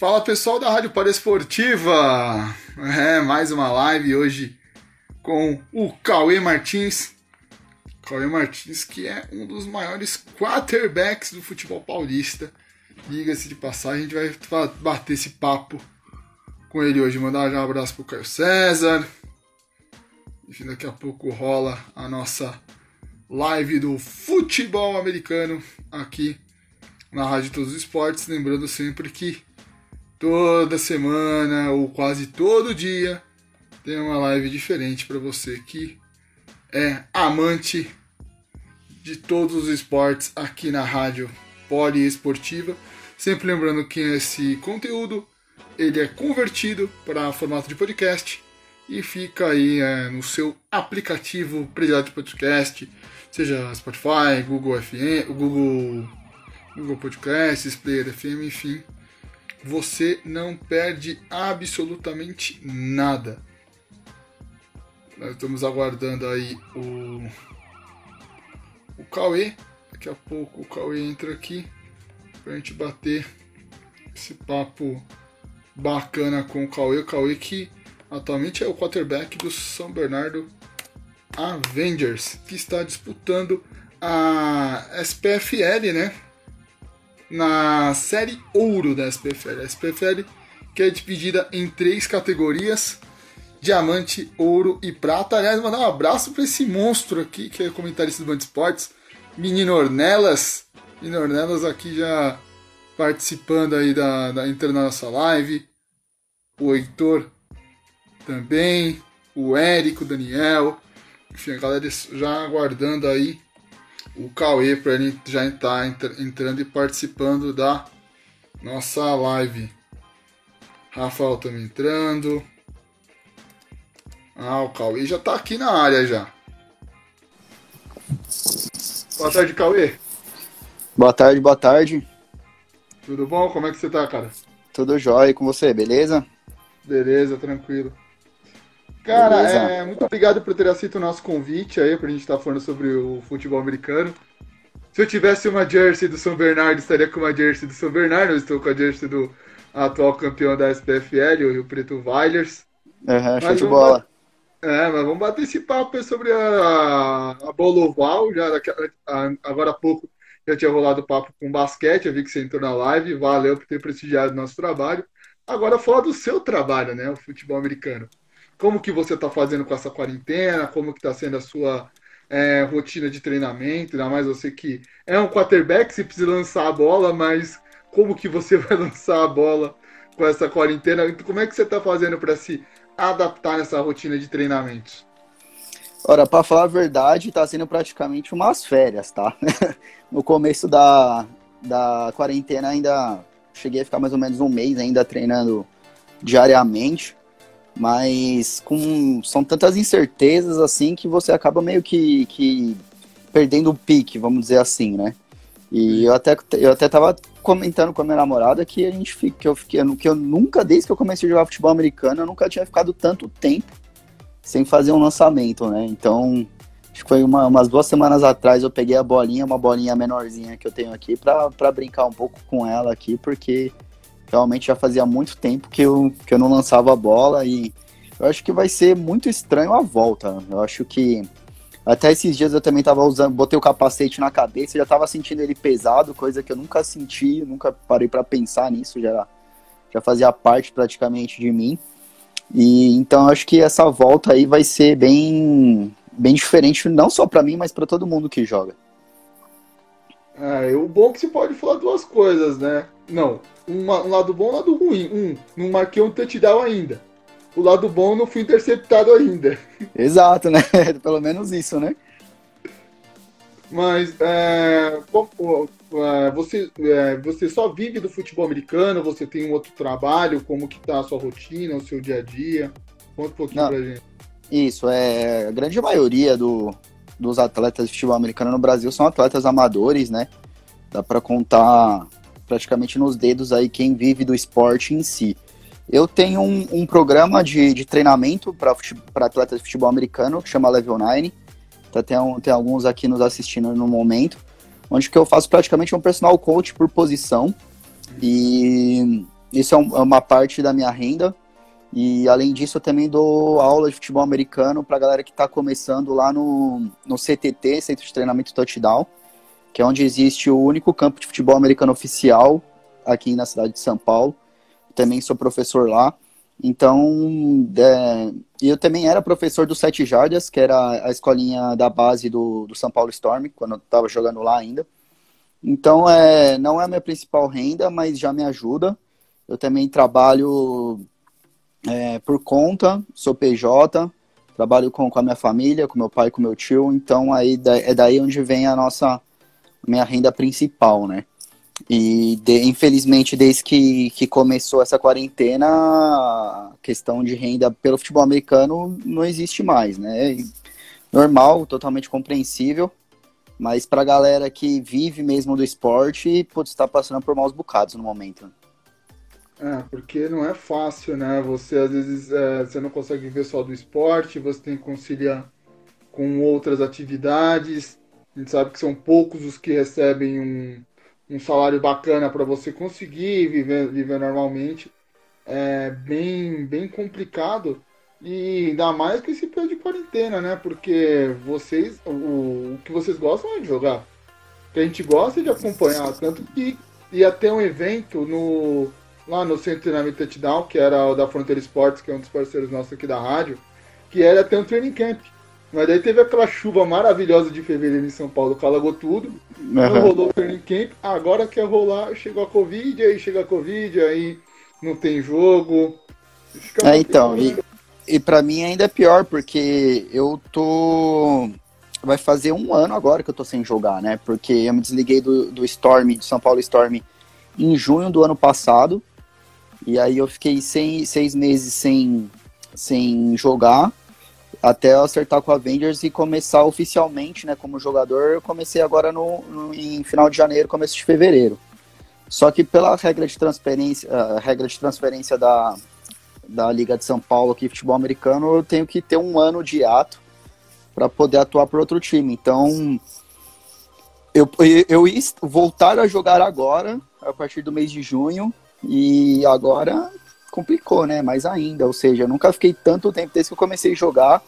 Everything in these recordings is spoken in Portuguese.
Fala pessoal da Rádio Poliesportiva. É, mais uma live hoje com o Cauê Martins. Cauê Martins, que é um dos maiores quarterbacks do futebol paulista. Diga-se de passagem, a gente vai bater esse papo com ele hoje. Mandar já um abraço pro Caio César. Enfim, daqui a pouco rola a nossa live do futebol americano aqui na Rádio Todos os Esportes. Lembrando sempre que toda semana ou quase todo dia tem uma live diferente para você que é amante de todos os esportes aqui na Rádio Poliesportiva. Sempre lembrando que esse conteúdo ele é convertido para formato de podcast e fica aí é, no seu aplicativo predileto de podcast, seja Spotify, Google FM, Google, Google Podcasts, Player FM, enfim. Você não perde absolutamente nada. Nós estamos aguardando aí o, o Cauê. Daqui a pouco o Cauê entra aqui para a gente bater esse papo bacana com o Cauê. O Cauê que atualmente é o quarterback do São Bernardo Avengers, que está disputando a SPFL, né? Na série ouro da SPFL. A SPFL que é dividida em três categorias: diamante, ouro e prata. Aliás, mandar um abraço para esse monstro aqui, que é comentarista do Band Esportes, Menino Ornelas. Menino Ornelas aqui já participando aí da, da entrando nossa live o Heitor também, o Érico, o Daniel, enfim, a galera já aguardando aí o Cauê para ele já estar entrando e participando da nossa live. Rafael também entrando. Ah, o Cauê já está aqui na área já. Boa tarde, Cauê. Boa tarde, boa tarde. Tudo bom? Como é que você tá, cara? Tudo jóia com você, beleza? Beleza, tranquilo. Cara. É, muito obrigado por ter aceito o nosso convite aí, pra gente estar tá falando sobre o futebol americano. Se eu tivesse uma jersey do São Bernardo, estaria com uma jersey do São Bernardo. Eu estou com a jersey do atual campeão da SPFL, o Rio Preto Vailers. Uhum, show de bola. É, mas vamos bater esse papo sobre a, a bola oval. Já, a, agora há pouco já tinha rolado papo com basquete. Eu vi que você entrou na live. Valeu por ter prestigiado o nosso trabalho. Agora fala do seu trabalho, né? O futebol americano. Como que você está fazendo com essa quarentena? Como que está sendo a sua é, rotina de treinamento? Ainda mais você que é um quarterback, se precisa lançar a bola, mas como que você vai lançar a bola com essa quarentena? Como é que você está fazendo para se adaptar nessa rotina de treinamentos? Ora, para falar a verdade, está sendo praticamente umas férias, tá? no começo da, da quarentena ainda cheguei a ficar mais ou menos um mês ainda treinando diariamente, mas com são tantas incertezas assim que você acaba meio que, que perdendo o pique, vamos dizer assim, né? E eu até, eu até tava comentando com a minha namorada que a gente que eu fiquei, que eu nunca, desde que eu comecei a jogar futebol americano, eu nunca tinha ficado tanto tempo sem fazer um lançamento, né? Então, Acho que foi uma, umas duas semanas atrás eu peguei a bolinha, uma bolinha menorzinha que eu tenho aqui, para brincar um pouco com ela aqui, porque realmente já fazia muito tempo que eu, que eu não lançava a bola e eu acho que vai ser muito estranho a volta. Eu acho que até esses dias eu também tava usando, botei o capacete na cabeça, já tava sentindo ele pesado, coisa que eu nunca senti, nunca parei para pensar nisso, já, já fazia parte praticamente de mim. E então acho que essa volta aí vai ser bem bem diferente, não só para mim, mas para todo mundo que joga. É, o bom é que você pode falar duas coisas, né? Não, uma, um lado bom e um lado ruim. Um, não marquei um touchdown ainda. O lado bom não fui interceptado ainda. Exato, né? Pelo menos isso, né? Mas, é, é, você, é, você só vive do futebol americano? Você tem um outro trabalho? Como que tá a sua rotina, o seu dia a dia? Conta um pouquinho Não, pra gente. Isso, é, a grande maioria do, dos atletas de futebol americano no Brasil são atletas amadores, né? Dá para contar praticamente nos dedos aí quem vive do esporte em si. Eu tenho um, um programa de, de treinamento para atletas de futebol americano que chama Level 9. Então, tem, um, tem alguns aqui nos assistindo no momento, onde que eu faço praticamente um personal coach por posição. E isso é, um, é uma parte da minha renda. E além disso, eu também dou aula de futebol americano para galera que está começando lá no, no CTT, Centro de Treinamento Touchdown, que é onde existe o único campo de futebol americano oficial aqui na cidade de São Paulo também sou professor lá. Então, é, eu também era professor do Sete Jardas, que era a escolinha da base do, do São Paulo Storm, quando eu estava jogando lá ainda. Então, é, não é a minha principal renda, mas já me ajuda. Eu também trabalho é, por conta, sou PJ, trabalho com, com a minha família, com meu pai com meu tio. Então, aí, é daí onde vem a nossa minha renda principal, né? E de, infelizmente, desde que, que começou essa quarentena, a questão de renda pelo futebol americano não existe mais, né? Normal, totalmente compreensível, mas para a galera que vive mesmo do esporte, pode estar passando por maus bocados no momento. É, porque não é fácil, né? Você às vezes é, você não consegue viver só do esporte, você tem que conciliar com outras atividades. A gente sabe que são poucos os que recebem um, um salário bacana para você conseguir viver, viver normalmente é bem, bem complicado. E ainda mais com esse período de quarentena, né? Porque vocês, o, o que vocês gostam é de jogar. O que a gente gosta é de acompanhar. Tanto que ia ter um evento no, lá no Centro de Treinamento Touchdown, que era o da Fronteira Esportes, que é um dos parceiros nossos aqui da rádio, que era ter um training camp. Mas daí teve aquela chuva maravilhosa de fevereiro em São Paulo, que alagou tudo. Uhum. Não rolou o training camp. Agora quer rolar, chegou a Covid, aí chega a Covid, aí não tem jogo. É, então, e, e para mim ainda é pior, porque eu tô. Vai fazer um ano agora que eu tô sem jogar, né? Porque eu me desliguei do, do Storm, do São Paulo Storm, em junho do ano passado. E aí eu fiquei sem, seis meses sem, sem jogar até eu acertar com a Avengers e começar oficialmente, né, como jogador, eu comecei agora no, no, em final de janeiro, começo de fevereiro. Só que pela regra de transferência, uh, regra de transferência da, da Liga de São Paulo aqui, futebol americano, eu tenho que ter um ano de ato para poder atuar por outro time. Então, eu, eu voltar a jogar agora, a partir do mês de junho, e agora complicou, né? Mais ainda. Ou seja, eu nunca fiquei tanto tempo desde que eu comecei a jogar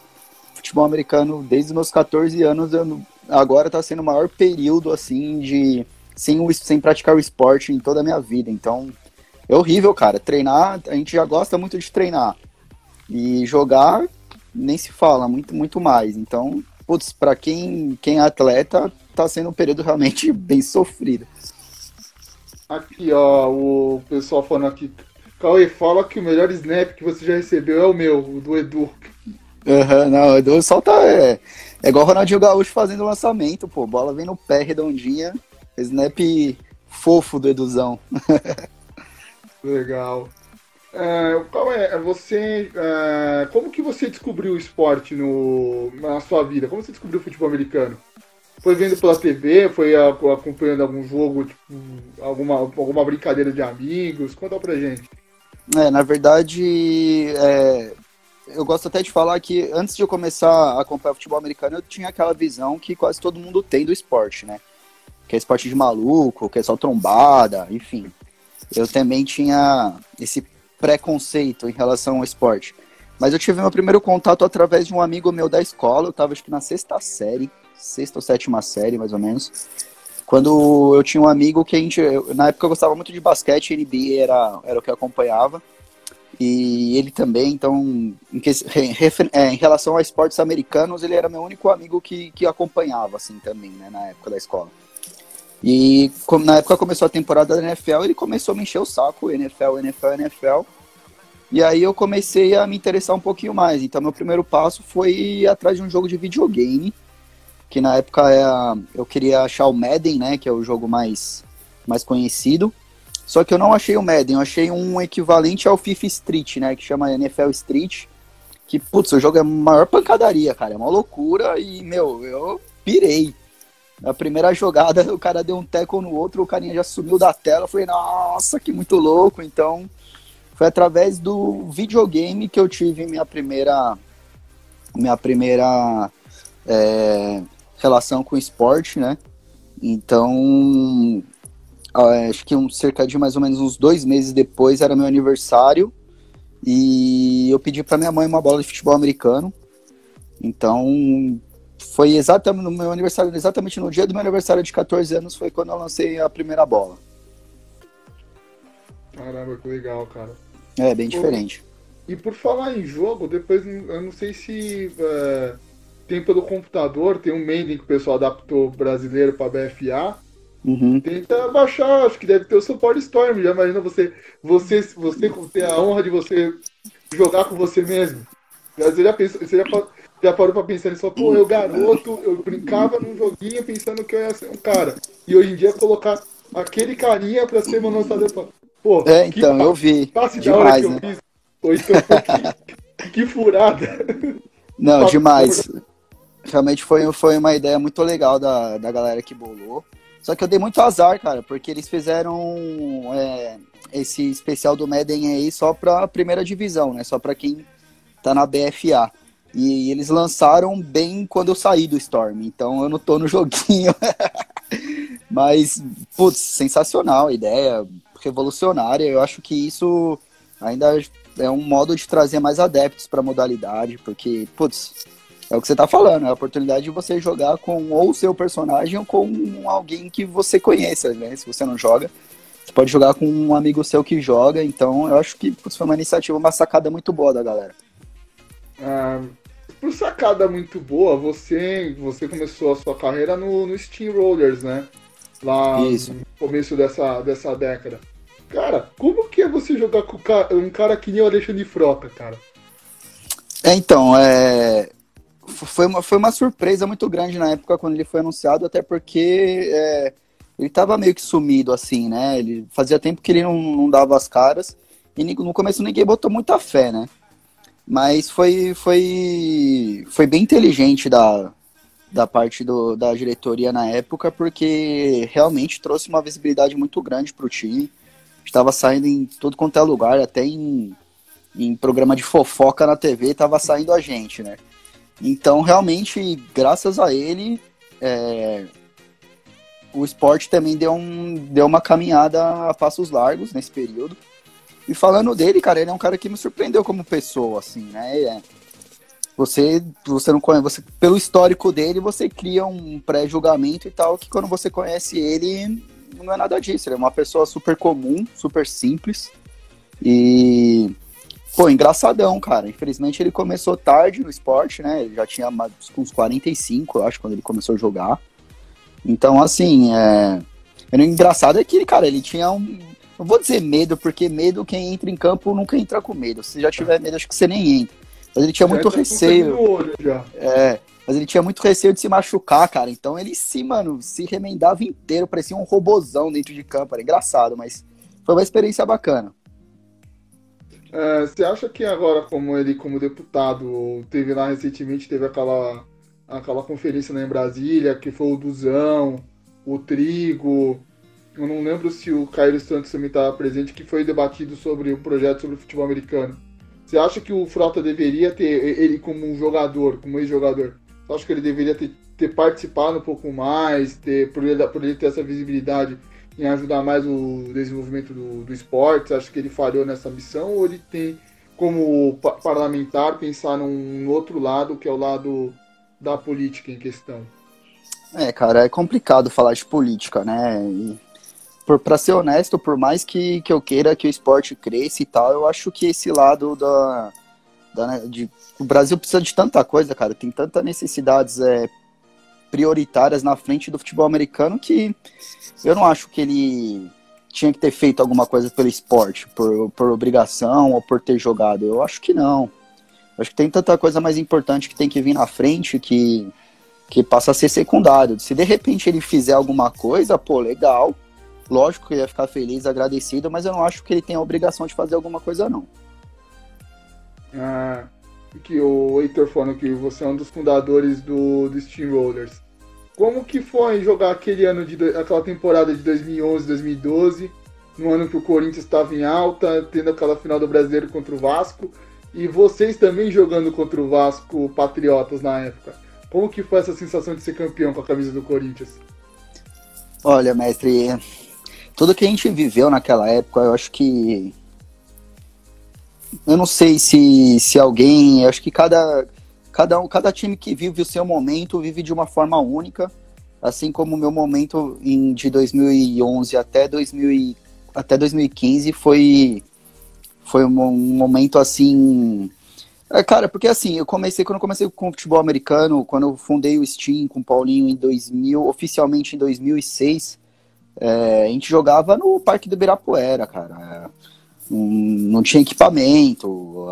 futebol americano desde os meus 14 anos. Eu, agora tá sendo o maior período, assim, de. Sem, o, sem praticar o esporte em toda a minha vida. Então, é horrível, cara. Treinar, a gente já gosta muito de treinar. E jogar, nem se fala, muito, muito mais. Então, putz, pra quem, quem é atleta, tá sendo um período realmente bem sofrido. Aqui, ó, o pessoal falando aqui, Cauê, fala que o melhor snap que você já recebeu é o meu, o do Edu. Uhum, não, o Edu solta. É, é igual o Ronaldinho Gaúcho fazendo lançamento, pô. Bola vem no pé redondinha. Snap fofo do Eduzão. Legal. É, qual é, você, é, como que você descobriu o esporte no, na sua vida? Como você descobriu o futebol americano? Foi vendo pela TV? Foi acompanhando algum jogo, tipo, alguma, alguma brincadeira de amigos? Conta pra gente. É, na verdade, é, eu gosto até de falar que antes de eu começar a acompanhar futebol americano, eu tinha aquela visão que quase todo mundo tem do esporte, né? Que é esporte de maluco, que é só trombada, enfim. Eu também tinha esse preconceito em relação ao esporte. Mas eu tive meu primeiro contato através de um amigo meu da escola, eu tava acho que na sexta série, sexta ou sétima série, mais ou menos. Quando eu tinha um amigo que a gente. Na época eu gostava muito de basquete, NBA era, era o que eu acompanhava. E ele também, então, em, que, é, em, relação a esportes americanos, ele era meu único amigo que, que acompanhava, assim, também, né, na época da escola. E na época começou a temporada da NFL, ele começou a me encher o saco, NFL, NFL, NFL. E aí eu comecei a me interessar um pouquinho mais. Então, meu primeiro passo foi ir atrás de um jogo de videogame que na época é eu queria achar o Madden, né, que é o jogo mais, mais conhecido. Só que eu não achei o Madden, eu achei um equivalente ao FIFA Street, né, que chama NFL Street. Que, putz, o jogo é maior pancadaria, cara, é uma loucura e, meu, eu pirei. Na primeira jogada, o cara deu um teco no outro, o carinha já sumiu da tela. Eu falei, nossa, que muito louco. Então, foi através do videogame que eu tive minha primeira minha primeira é, relação com esporte, né? Então, acho que um, cerca de mais ou menos uns dois meses depois era meu aniversário e eu pedi para minha mãe uma bola de futebol americano. Então, foi exatamente no meu aniversário, exatamente no dia do meu aniversário de 14 anos, foi quando eu lancei a primeira bola. Caramba, que legal, cara. É, bem diferente. E por falar em jogo, depois eu não sei se é, tem pelo computador, tem um mailing que o pessoal adaptou brasileiro para BFA. Uhum. Tenta baixar, acho que deve ter o suporte Storm. Já imagina você, você, você ter a honra de você jogar com você mesmo. Você já, pensou, você já, já parou pra pensar nisso? Pô, eu garoto, eu brincava num joguinho pensando que eu ia ser um cara. E hoje em dia colocar aquele carinha pra ser meu lançador. Pô, é, então, eu vi. Passe demais, da hora que né? eu fiz. Ou então, que, que furada. Não, demais. Realmente foi, foi uma ideia muito legal da, da galera que bolou. Só que eu dei muito azar, cara, porque eles fizeram é, esse especial do Madden aí só pra primeira divisão, né? Só pra quem tá na BFA. E eles lançaram bem quando eu saí do Storm, então eu não tô no joguinho. Mas, putz, sensacional a ideia, revolucionária. Eu acho que isso ainda é um modo de trazer mais adeptos para a modalidade, porque, putz, é o que você está falando, é a oportunidade de você jogar com ou o seu personagem ou com alguém que você conheça, né? Se você não joga, você pode jogar com um amigo seu que joga, então eu acho que putz, foi uma iniciativa, uma sacada muito boa da galera. Ah, por sacada muito boa, você, você começou a sua carreira no, no Steam Rollers, né? Lá Isso. no começo dessa, dessa década. Cara, como que é você jogar com um cara que nem o Alexandre Frota, cara? É, então, é... Foi, uma, foi uma surpresa muito grande na época quando ele foi anunciado, até porque é... ele tava meio que sumido, assim, né? Ele fazia tempo que ele não, não dava as caras, e no começo ninguém botou muita fé, né? Mas foi, foi, foi bem inteligente da, da parte do, da diretoria na época, porque realmente trouxe uma visibilidade muito grande para o time estava saindo em tudo quanto é lugar, até em, em programa de fofoca na TV estava saindo a gente, né? Então, realmente, graças a ele, é, o esporte também deu, um, deu uma caminhada a passos largos nesse período. E falando dele, cara, ele é um cara que me surpreendeu como pessoa, assim, né? É, você, você não conhece, você, pelo histórico dele, você cria um pré-julgamento e tal, que quando você conhece ele, não é nada disso. Ele é uma pessoa super comum, super simples. E, pô, engraçadão, cara. Infelizmente ele começou tarde no esporte, né? Ele já tinha uns 45, eu acho, quando ele começou a jogar. Então, assim, é... O engraçado é que, cara, ele tinha um. Não vou dizer medo, porque medo, quem entra em campo nunca entra com medo. Se já tiver medo, acho que você nem entra. Mas ele tinha muito receio. É, mas ele tinha muito receio de se machucar, cara. Então ele se, mano, se remendava inteiro, parecia um robozão dentro de campo. Era engraçado, mas foi uma experiência bacana. É, você acha que agora, como ele, como deputado, teve lá recentemente, teve aquela, aquela conferência lá em Brasília, que foi o Duzão, o Trigo, eu não lembro se o Caio Santos também estava presente, que foi debatido sobre o projeto sobre o futebol americano. Você acha que o Frota deveria ter, ele como um jogador, como ex-jogador, acho que ele deveria ter, ter participado um pouco mais, ter, por, ele, por ele ter essa visibilidade em ajudar mais o desenvolvimento do, do esporte. Acho que ele falhou nessa missão ou ele tem, como parlamentar, pensar num outro lado, que é o lado da política em questão? É, cara, é complicado falar de política, né? E, por, pra ser honesto, por mais que, que eu queira que o esporte cresça e tal, eu acho que esse lado da, da né, de o Brasil precisa de tanta coisa, cara. Tem tantas necessidades é, prioritárias na frente do futebol americano que eu não acho que ele tinha que ter feito alguma coisa pelo esporte, por, por obrigação ou por ter jogado. Eu acho que não. Eu acho que tem tanta coisa mais importante que tem que vir na frente que, que passa a ser secundário. Se de repente ele fizer alguma coisa, pô, legal. Lógico que eu ia ficar feliz, agradecido, mas eu não acho que ele tem a obrigação de fazer alguma coisa, não. Ah, que o Heitor falando que você é um dos fundadores do, do Steamrollers. Como que foi jogar aquele ano de aquela temporada de 2011, 2012, no ano que o Corinthians estava em alta, tendo aquela final do Brasileiro contra o Vasco, e vocês também jogando contra o Vasco Patriotas na época? Como que foi essa sensação de ser campeão com a camisa do Corinthians? Olha, mestre, tudo que a gente viveu naquela época, eu acho que. Eu não sei se, se alguém. Acho que cada, cada, um, cada time que vive o seu momento vive de uma forma única. Assim como o meu momento em, de 2011 até, 2000, até 2015 foi, foi um, um momento assim. É, cara, porque assim, eu comecei, quando eu comecei com o futebol americano, quando eu fundei o Steam com o Paulinho em 2000, oficialmente em 2006, é, a gente jogava no Parque do Ibirapuera, cara. É, não tinha equipamento.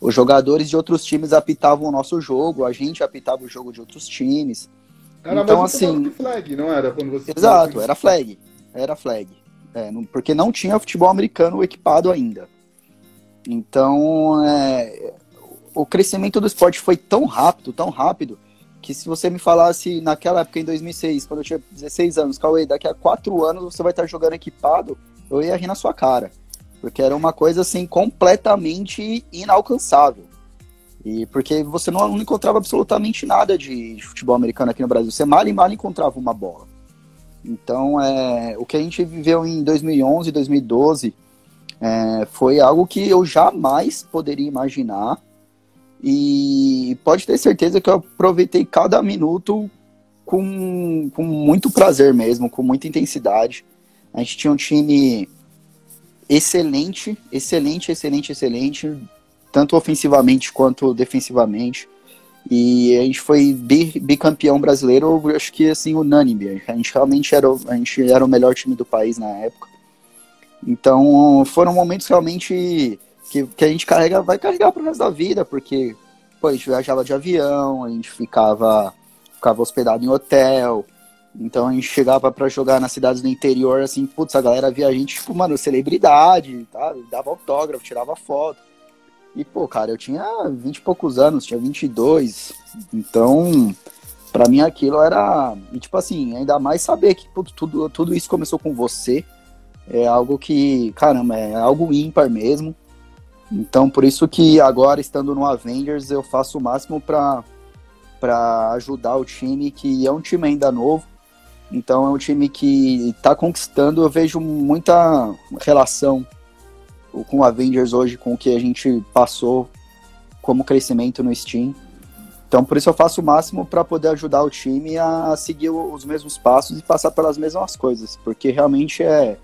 Os jogadores de outros times apitavam o nosso jogo, a gente apitava o jogo de outros times. Era então, assim, flag, não era? Quando você exato, era flag. Era flag. É, não, porque não tinha futebol americano equipado ainda. Então, é, o crescimento do esporte foi tão rápido, tão rápido, que se você me falasse naquela época, em 2006, quando eu tinha 16 anos, Cauê, daqui a 4 anos você vai estar jogando equipado, eu ia rir na sua cara. Porque era uma coisa, assim, completamente inalcançável. E porque você não, encontrava absolutamente nada de, de, futebol americano aqui no Brasil. Você mal e mal encontrava uma bola. Então, é, o que a gente viveu em 2011, 2012, é, foi algo que eu jamais poderia imaginar e pode ter certeza que eu aproveitei cada minuto com, com muito prazer mesmo, com muita intensidade. A gente tinha um time excelente, excelente, excelente, excelente, tanto ofensivamente quanto defensivamente. E a gente foi bicampeão brasileiro, acho que assim, unânime. A gente realmente era, a gente era o melhor time do país na época. Então foram momentos realmente que, que a gente carrega, vai carregar pro resto da vida, porque pô, a gente viajava de avião, a gente ficava, ficava hospedado em hotel, então a gente chegava para jogar nas cidades do interior, assim, putz, a galera via a gente, tipo, mano, celebridade, tá? Dava autógrafo, tirava foto. E, pô, cara, eu tinha 20 e poucos anos, tinha 22. Então, para mim aquilo era. E, tipo assim, ainda mais saber que pô, tudo, tudo isso começou com você. É algo que, caramba, é algo ímpar mesmo. Então, por isso que agora, estando no Avengers, eu faço o máximo para ajudar o time, que é um time ainda novo. Então, é um time que está conquistando. Eu vejo muita relação com o Avengers hoje, com o que a gente passou como crescimento no Steam. Então, por isso eu faço o máximo para poder ajudar o time a seguir os mesmos passos e passar pelas mesmas coisas, porque realmente é,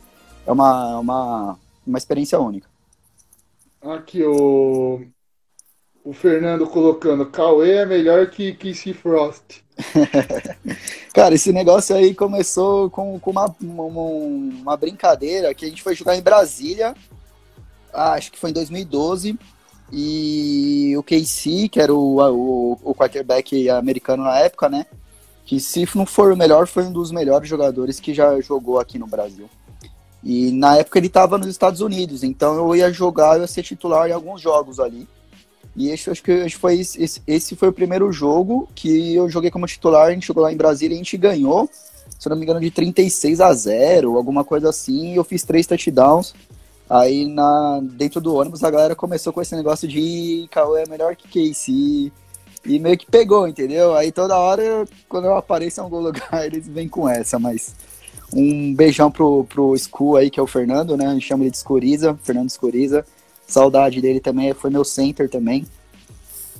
é uma, uma, uma experiência única. Aqui o, o Fernando colocando, Cauê é melhor que Kissy Frost. Cara, esse negócio aí começou com, com uma, uma, uma, brincadeira que a gente foi jogar em Brasília, ah, acho que foi em 2012, e o KC, que era o, o, o quarterback americano na época, né? Que se não for o melhor, foi um dos melhores jogadores que já jogou aqui no Brasil. E na época ele estava nos Estados Unidos, então eu ia jogar, eu ia ser titular em alguns jogos ali. E esse, acho que foi esse, esse foi o primeiro jogo que eu joguei como titular, a gente jogou lá em Brasília e a gente ganhou, se não me engano, de 36 a 0, alguma coisa assim, e eu fiz três touchdowns. Aí na, dentro do ônibus a galera começou com esse negócio de Cauê é melhor que Casey. E meio que pegou, entendeu? Aí toda hora, quando eu apareço em algum lugar, eles vêm com essa, mas um beijão pro, pro Scu aí, que é o Fernando, né? A gente chama ele de Escuriza, Fernando Escuriza. Saudade dele também, foi meu center também.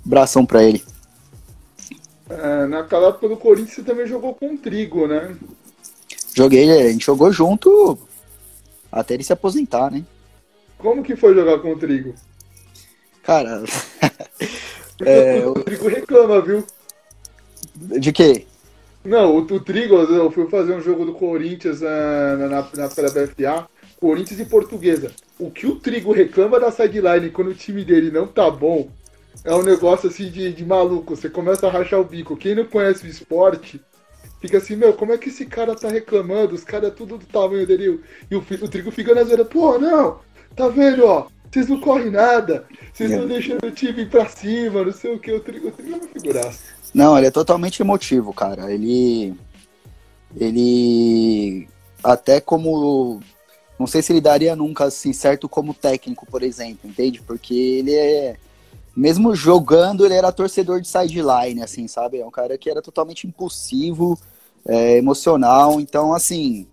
Bração pra ele. É, naquela época do Corinthians você também jogou com o Trigo, né? Joguei, a gente jogou junto até ele se aposentar, né? Como que foi jogar com o Trigo? Cara. é, o Trigo reclama, viu? De quê? Não, o, o Trigo, eu fui fazer um jogo do Corinthians uh, na, na, na BFA, Corinthians e Portuguesa. O que o Trigo reclama da sideline quando o time dele não tá bom, é um negócio assim de, de maluco. Você começa a rachar o bico. Quem não conhece o esporte fica assim, meu, como é que esse cara tá reclamando? Os caras é tudo do tamanho dele. E o, o Trigo fica na zona, pô, não, tá vendo, ó? Vocês não correm nada, vocês não deixam o time ir pra cima, não sei o que. O Trigo, o Trigo é uma figuraça. Não, ele é totalmente emotivo, cara. Ele. Ele. Até como. Não sei se ele daria nunca assim certo como técnico, por exemplo, entende? Porque ele é mesmo jogando, ele era torcedor de sideline, assim, sabe? É um cara que era totalmente impulsivo, é, emocional. Então, assim,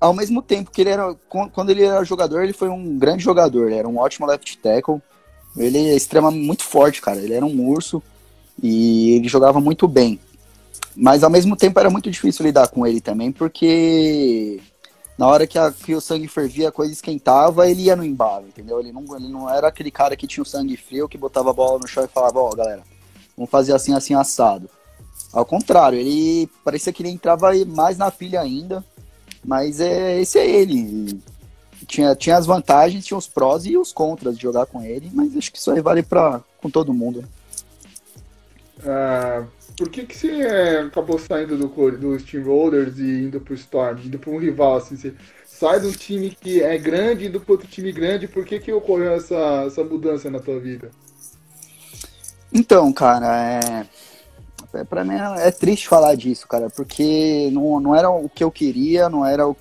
ao mesmo tempo que ele era. Quando ele era jogador, ele foi um grande jogador. Ele era um ótimo left tackle. Ele é extremamente muito forte, cara. Ele era um urso e ele jogava muito bem. Mas ao mesmo tempo era muito difícil lidar com ele também, porque na hora que, a, que, o sangue fervia, a coisa esquentava, ele ia no embalo, entendeu? Ele não, ele não era aquele cara que tinha o sangue frio, que botava a bola no chão e falava, ó, oh, galera, vamos fazer assim, assim, assado. Ao contrário, ele parecia que ele entrava mais na pilha ainda, mas é, esse é ele. Tinha, tinha as vantagens, tinha os prós e os contras de jogar com ele, mas acho que isso aí vale pra, com todo mundo. Ah, por que, que você é, acabou saindo do, do Steamrollers e indo pro Storm, indo para um rival, assim, você sai de um time que é grande indo para outro time grande, por que que ocorreu essa, essa mudança na tua vida? Então, cara, é... é pra mim é, é triste falar disso, cara, porque não, não era o que eu queria, não era o,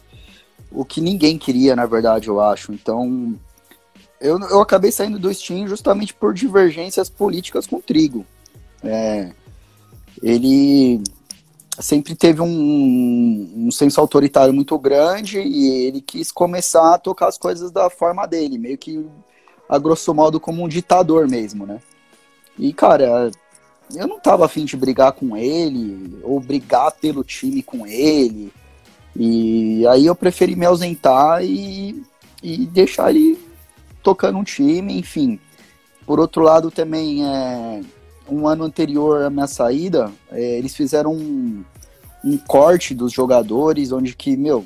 o que ninguém queria, na verdade, eu acho. Então, eu, eu acabei saindo do Steam justamente por divergências políticas com o Trigo. É, ele sempre teve um, um senso autoritário muito grande e ele quis começar a tocar as coisas da forma dele, meio que a grosso modo como um ditador mesmo, né? E, cara, eu não tava afim de brigar com ele, ou brigar pelo time com ele. E aí eu preferi me ausentar e, e deixar ele tocando um time, enfim. Por outro lado, também é, um ano anterior à minha saída, é, eles fizeram um, um corte dos jogadores, onde que, meu,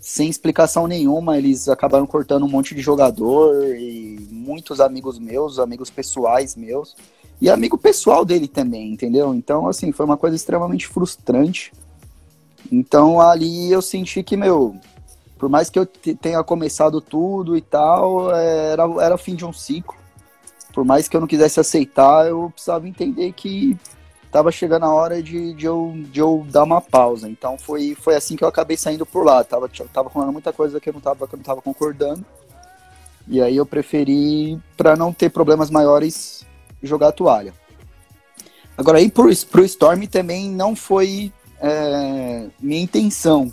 sem explicação nenhuma, eles acabaram cortando um monte de jogador e muitos amigos meus, amigos pessoais meus, e amigo pessoal dele também, entendeu? Então, assim, foi uma coisa extremamente frustrante. Então, ali eu senti que, meu, por mais que eu tenha começado tudo e tal, era, era o fim de um ciclo por mais que eu não quisesse aceitar, eu precisava entender que estava chegando a hora de, de, eu, de eu dar uma pausa. Então foi, foi assim que eu acabei saindo por lá. Tava, tava rolando muita coisa que eu não tava, que eu não tava concordando. E aí eu preferi, para não ter problemas maiores, jogar a toalha. Agora aí pro, pro Storm também não foi é, minha intenção.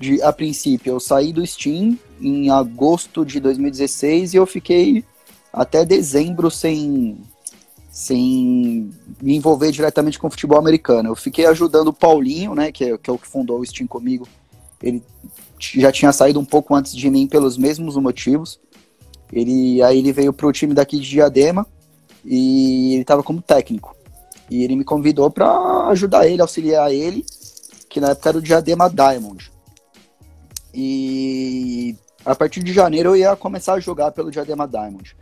De, a princípio, eu saí do Steam em agosto de 2016 e eu fiquei até dezembro sem, sem me envolver diretamente com o futebol americano. Eu fiquei ajudando o Paulinho, né, que é, que é o que fundou o Steam comigo. Ele já tinha saído um pouco antes de mim pelos mesmos motivos. Ele aí ele veio pro time daqui de Diadema e ele estava como técnico. E ele me convidou para ajudar ele, auxiliar ele, que na época era o Diadema Diamond. E a partir de janeiro eu ia começar a jogar pelo Diadema Diamond.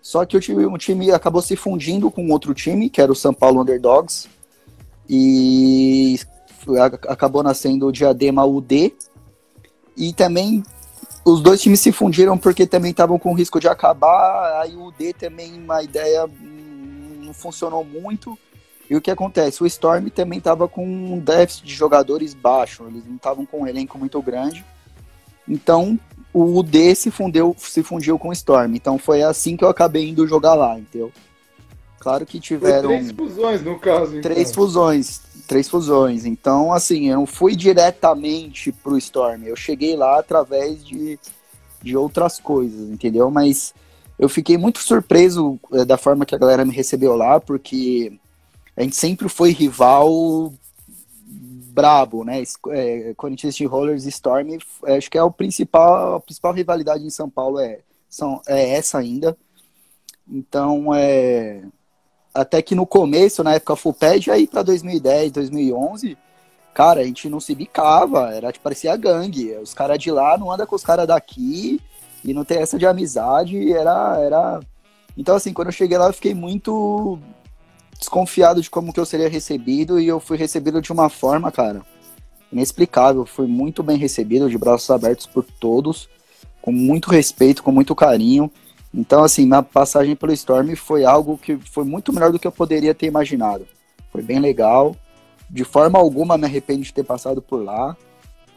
Só que o time, o time acabou se fundindo com outro time, que era o São Paulo Underdogs, e acabou nascendo o Diadema UD. E também os dois times se fundiram porque também estavam com risco de acabar. Aí o UD também, uma ideia não funcionou muito. E o que acontece? O Storm também estava com um déficit de jogadores baixo, eles não estavam com um elenco muito grande. Então o UD se, fundeu, se fundiu com o Storm. Então foi assim que eu acabei indo jogar lá, entendeu? Claro que tiveram. Foi três fusões, no caso. Então. Três fusões. Três fusões. Então, assim, eu não fui diretamente pro Storm. Eu cheguei lá através de, de outras coisas, entendeu? Mas eu fiquei muito surpreso é, da forma que a galera me recebeu lá, porque a gente sempre foi rival brabo, né? É, Corinthians Rollers e Storm, é, acho que é o principal, a principal rivalidade em São Paulo é, são, é essa ainda. Então, é, até que no começo, na época Fulped, aí para 2010, 2011, cara, a gente não se bicava, era tipo, parecia gangue. Os caras de lá não andam com os caras daqui e não tem essa de amizade, era, era Então, assim, quando eu cheguei lá, eu fiquei muito desconfiado de como que eu seria recebido e eu fui recebido de uma forma, cara, inexplicável. Fui muito bem recebido, de braços abertos por todos, com muito respeito, com muito carinho. Então, assim, minha passagem pelo Storm foi algo que foi muito melhor do que eu poderia ter imaginado. Foi bem legal. De forma alguma me arrependo de ter passado por lá.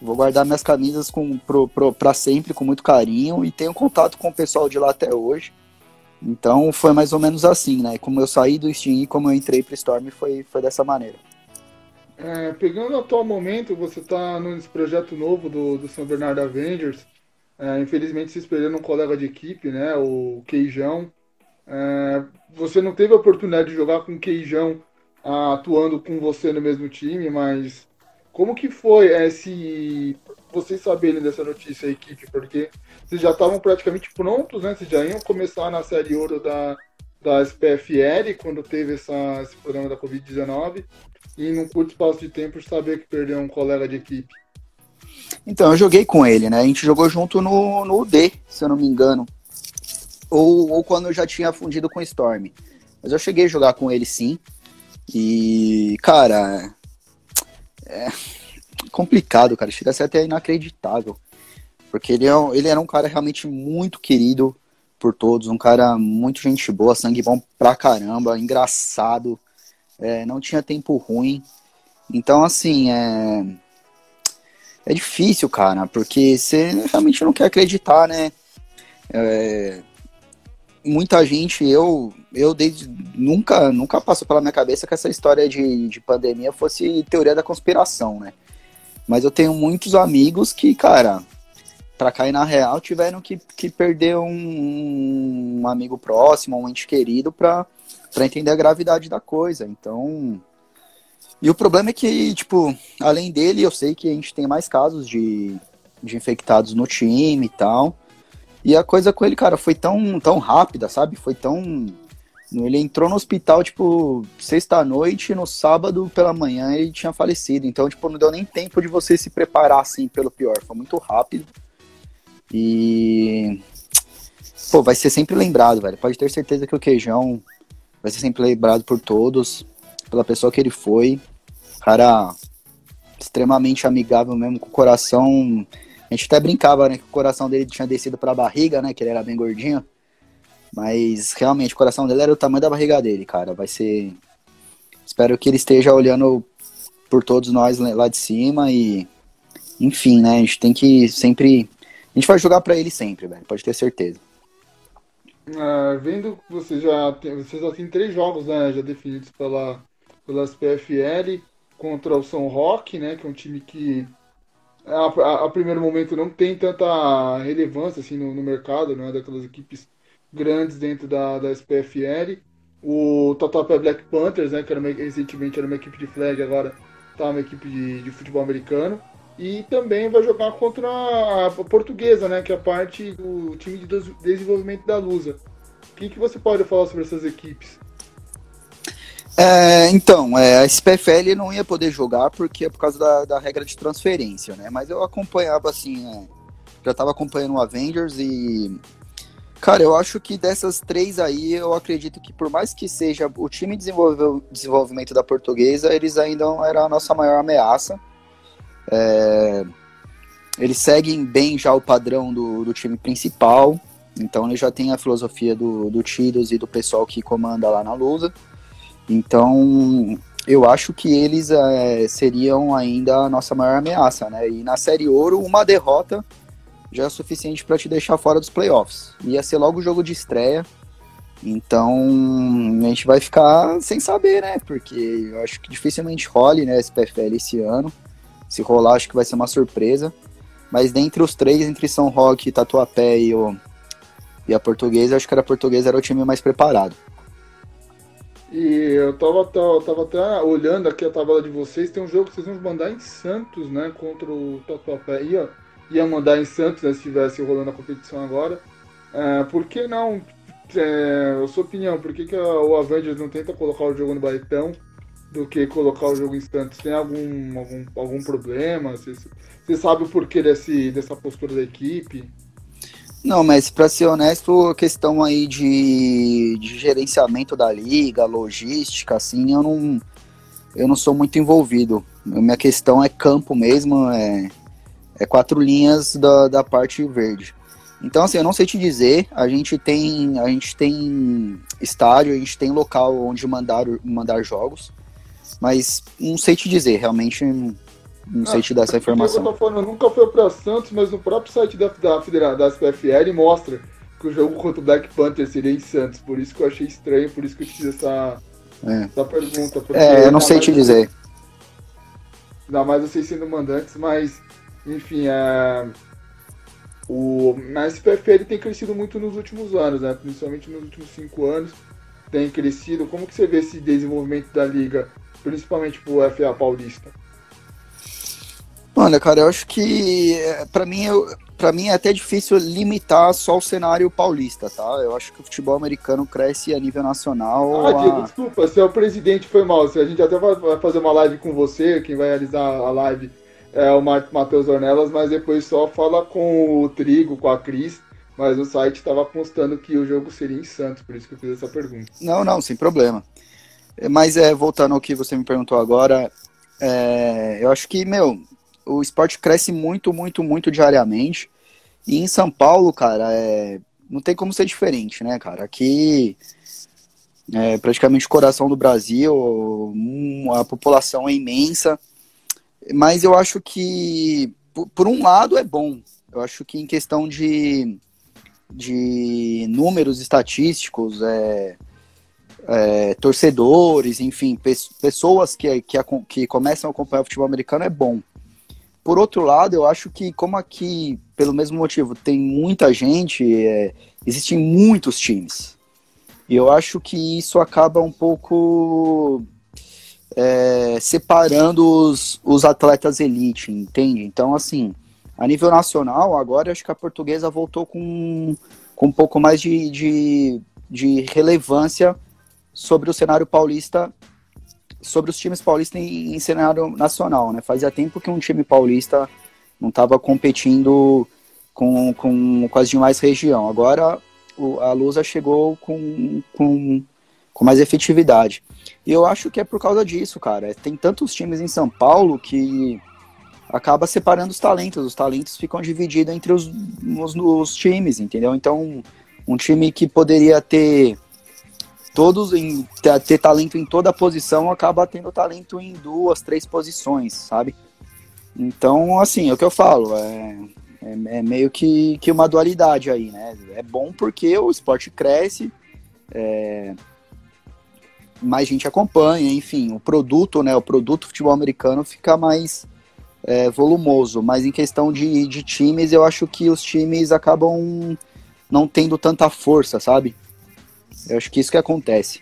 Vou guardar minhas camisas com, pro, pro, pra sempre, com muito carinho, e tenho contato com o pessoal de lá até hoje. Então foi mais ou menos assim, né? Como eu saí do Steam e como eu entrei pro Storm foi, foi dessa maneira. É, pegando o atual momento, você está nesse projeto novo do, do São Bernardo Avengers. É, infelizmente se esperando um colega de equipe, né? O Queijão. É, você não teve a oportunidade de jogar com o Queijão atuando com você no mesmo time, mas como que foi esse vocês saberem dessa notícia, a equipe? Porque vocês já estavam praticamente prontos, né? Vocês já iam começar na série ouro da, da SPFL quando teve essa, esse problema da Covid-19 e num curto espaço de tempo saber que perdeu um colega de equipe. Então, eu joguei com ele, né? A gente jogou junto no, no UD, se eu não me engano. Ou, ou quando eu já tinha fundido com Storm. Mas eu cheguei a jogar com ele sim. E, cara, é complicado, cara. Chega a ser até inacreditável. Porque ele, é, ele era um cara realmente muito querido por todos, um cara muito gente boa, sangue bom pra caramba, engraçado, é, não tinha tempo ruim. Então, assim, é. É difícil, cara, porque você realmente não quer acreditar, né? É, muita gente, eu, eu desde nunca, nunca passou pela minha cabeça que essa história de, de pandemia fosse teoria da conspiração, né? Mas eu tenho muitos amigos que, cara, para cair na real, tiveram que, que perder um, um amigo próximo, um ente querido, para entender a gravidade da coisa. Então. E o problema é que, tipo, além dele, eu sei que a gente tem mais casos de, de infectados no time e tal. E a coisa com ele, cara, foi tão, tão rápida, sabe? Foi tão. Ele entrou no hospital, tipo, sexta-noite, no sábado pela manhã ele tinha falecido. Então, tipo, não deu nem tempo de você se preparar, assim, pelo pior. Foi muito rápido. E. Pô, vai ser sempre lembrado, velho. Pode ter certeza que o Queijão vai ser sempre lembrado por todos, pela pessoa que ele foi. Cara extremamente amigável mesmo, com o coração a gente até brincava, né, que o coração dele tinha descido para a barriga, né, que ele era bem gordinho. Mas realmente o coração dele era o tamanho da barriga dele, cara. Vai ser. Espero que ele esteja olhando por todos nós lá de cima e. Enfim, né? A gente tem que sempre. A gente vai jogar para ele sempre, velho. Pode ter certeza. É, vendo que você já tem, você já tem três jogos, né? Já definidos pela, pelas PFL contra o São Roque, né? Que é um time que a, a, a, primeiro momento não tem tanta relevância assim no, no, mercado, não é daquelas equipes grandes dentro da, da SPFL. O Tatuapé Black Panthers, né, que era uma, recentemente era uma equipe de flag, agora está uma equipe de, de, futebol americano. E também vai jogar contra a, portuguesa, né, que é a parte do time de desenvolvimento da Lusa. O que, que você pode falar sobre essas equipes? É, então, é, a SPFL não ia poder jogar porque é por causa da, da regra de transferência, né? Mas eu acompanhava assim, é, já tava acompanhando o Avengers e. Cara, eu acho que dessas três aí, eu acredito que por mais que seja o time de desenvolvimento da portuguesa, eles ainda eram a nossa maior ameaça. É, eles seguem bem já o padrão do, do time principal, então eles já têm a filosofia do, do e do pessoal que comanda lá na Lusa. Então, eu acho que eles é, seriam ainda a nossa maior ameaça, né? E na Série Ouro, uma derrota já é suficiente para te deixar fora dos playoffs. Ia ser logo o jogo de estreia. Então, a gente vai ficar sem saber, né? Porque eu acho que dificilmente role, né, esse PFL esse ano. Se rolar, acho que vai ser uma surpresa. Mas dentre os três, entre São Roque, Tatuapé e, o, e a Portuguesa, acho que a Portuguesa era o time mais preparado. E eu tava, tava, tava até olhando aqui a tabela de vocês, tem um jogo que vocês vão mandar em Santos, né? Contra o Tatuapé. Ia, ia mandar em Santos, né, se estivesse rolando a competição agora. É, por que não? É, a sua opinião, por que, que o Avengers não tenta colocar o jogo no Baitão do que colocar o jogo em Santos? Tem algum, algum, algum problema? Você, sabe o porquê desse, dessa postura da equipe? Não, mas para ser honesto, a questão aí de, de gerenciamento da liga, logística, assim, eu não, eu não sou muito envolvido. Minha questão é campo mesmo, é, é quatro linhas da, da parte verde. Então, assim, eu não sei te dizer, a gente tem, a gente tem estádio, a gente tem local onde mandar, mandar jogos, mas não sei te dizer, realmente não sei ah, te dar essa informação. Tô falando, nunca foi para Santos, mas no próprio site da, da, da SPFL mostra que o jogo contra o Black Panther seria em Santos, por isso que eu achei estranho, por isso que eu te fiz essa, é. essa pergunta. É, eu não sei te dizer. Ainda mais vocês sendo mandantes, mas, enfim, é o, na SPF ele tem crescido muito nos últimos anos, né? principalmente nos últimos cinco anos tem crescido. Como que você vê esse desenvolvimento da liga, principalmente pro FA Paulista? Olha, cara, eu acho que é, para mim, para mim é até difícil limitar só o cenário paulista, tá? Eu acho que o futebol americano cresce a nível nacional. Ah, Diego, a... desculpa, se o presidente foi mal. A gente até vai fazer uma live com você, quem vai realizar a live é o Matheus Ornelas, mas depois só fala com o Trigo, com a Cris. Mas o site estava constando que o jogo seria em Santos, por isso que eu fiz essa pergunta. Não, não, sem problema. Mas é, voltando ao que você me perguntou agora, é, eu acho que, meu, o esporte cresce muito, muito, muito diariamente. E em São Paulo, cara, é, não tem como ser diferente, né, cara? Aqui é praticamente o coração do Brasil, a população é imensa. Mas eu acho que, por, por um lado, é bom. Eu acho que em questão de, de números estatísticos, é, é, torcedores, enfim, pe pessoas que, que, que começam a acompanhar o futebol americano é bom. Por outro lado, eu acho que, como aqui, pelo mesmo motivo, tem muita gente, é, existem muitos times. E eu acho que isso acaba um pouco é, separando os, os atletas elite, entende? Então, assim, a nível nacional, agora acho que a portuguesa voltou com, com um pouco mais de, de, de relevância sobre o cenário paulista, sobre os times paulistas em, em cenário nacional, né? Fazia tempo que um time paulista não estava competindo com, com, com as demais regiões. Agora o, a Lusa chegou com, com, com mais efetividade. E eu acho que é por causa disso, cara. Tem tantos times em São Paulo que acaba separando os talentos. Os talentos ficam divididos entre os, os, os times, entendeu? Então, um time que poderia ter todos em ter, talento em toda posição acaba tendo talento em duas, três posições, sabe? Então, assim, é o que eu falo, é, é, é, meio que, que uma dualidade aí, né? É bom porque o esporte cresce, é, mais gente acompanha, enfim, o produto, né, o produto futebol americano fica mais é, volumoso, mas em questão de, de times, eu acho que os times acabam não tendo tanta força, sabe? Eu acho que isso que acontece.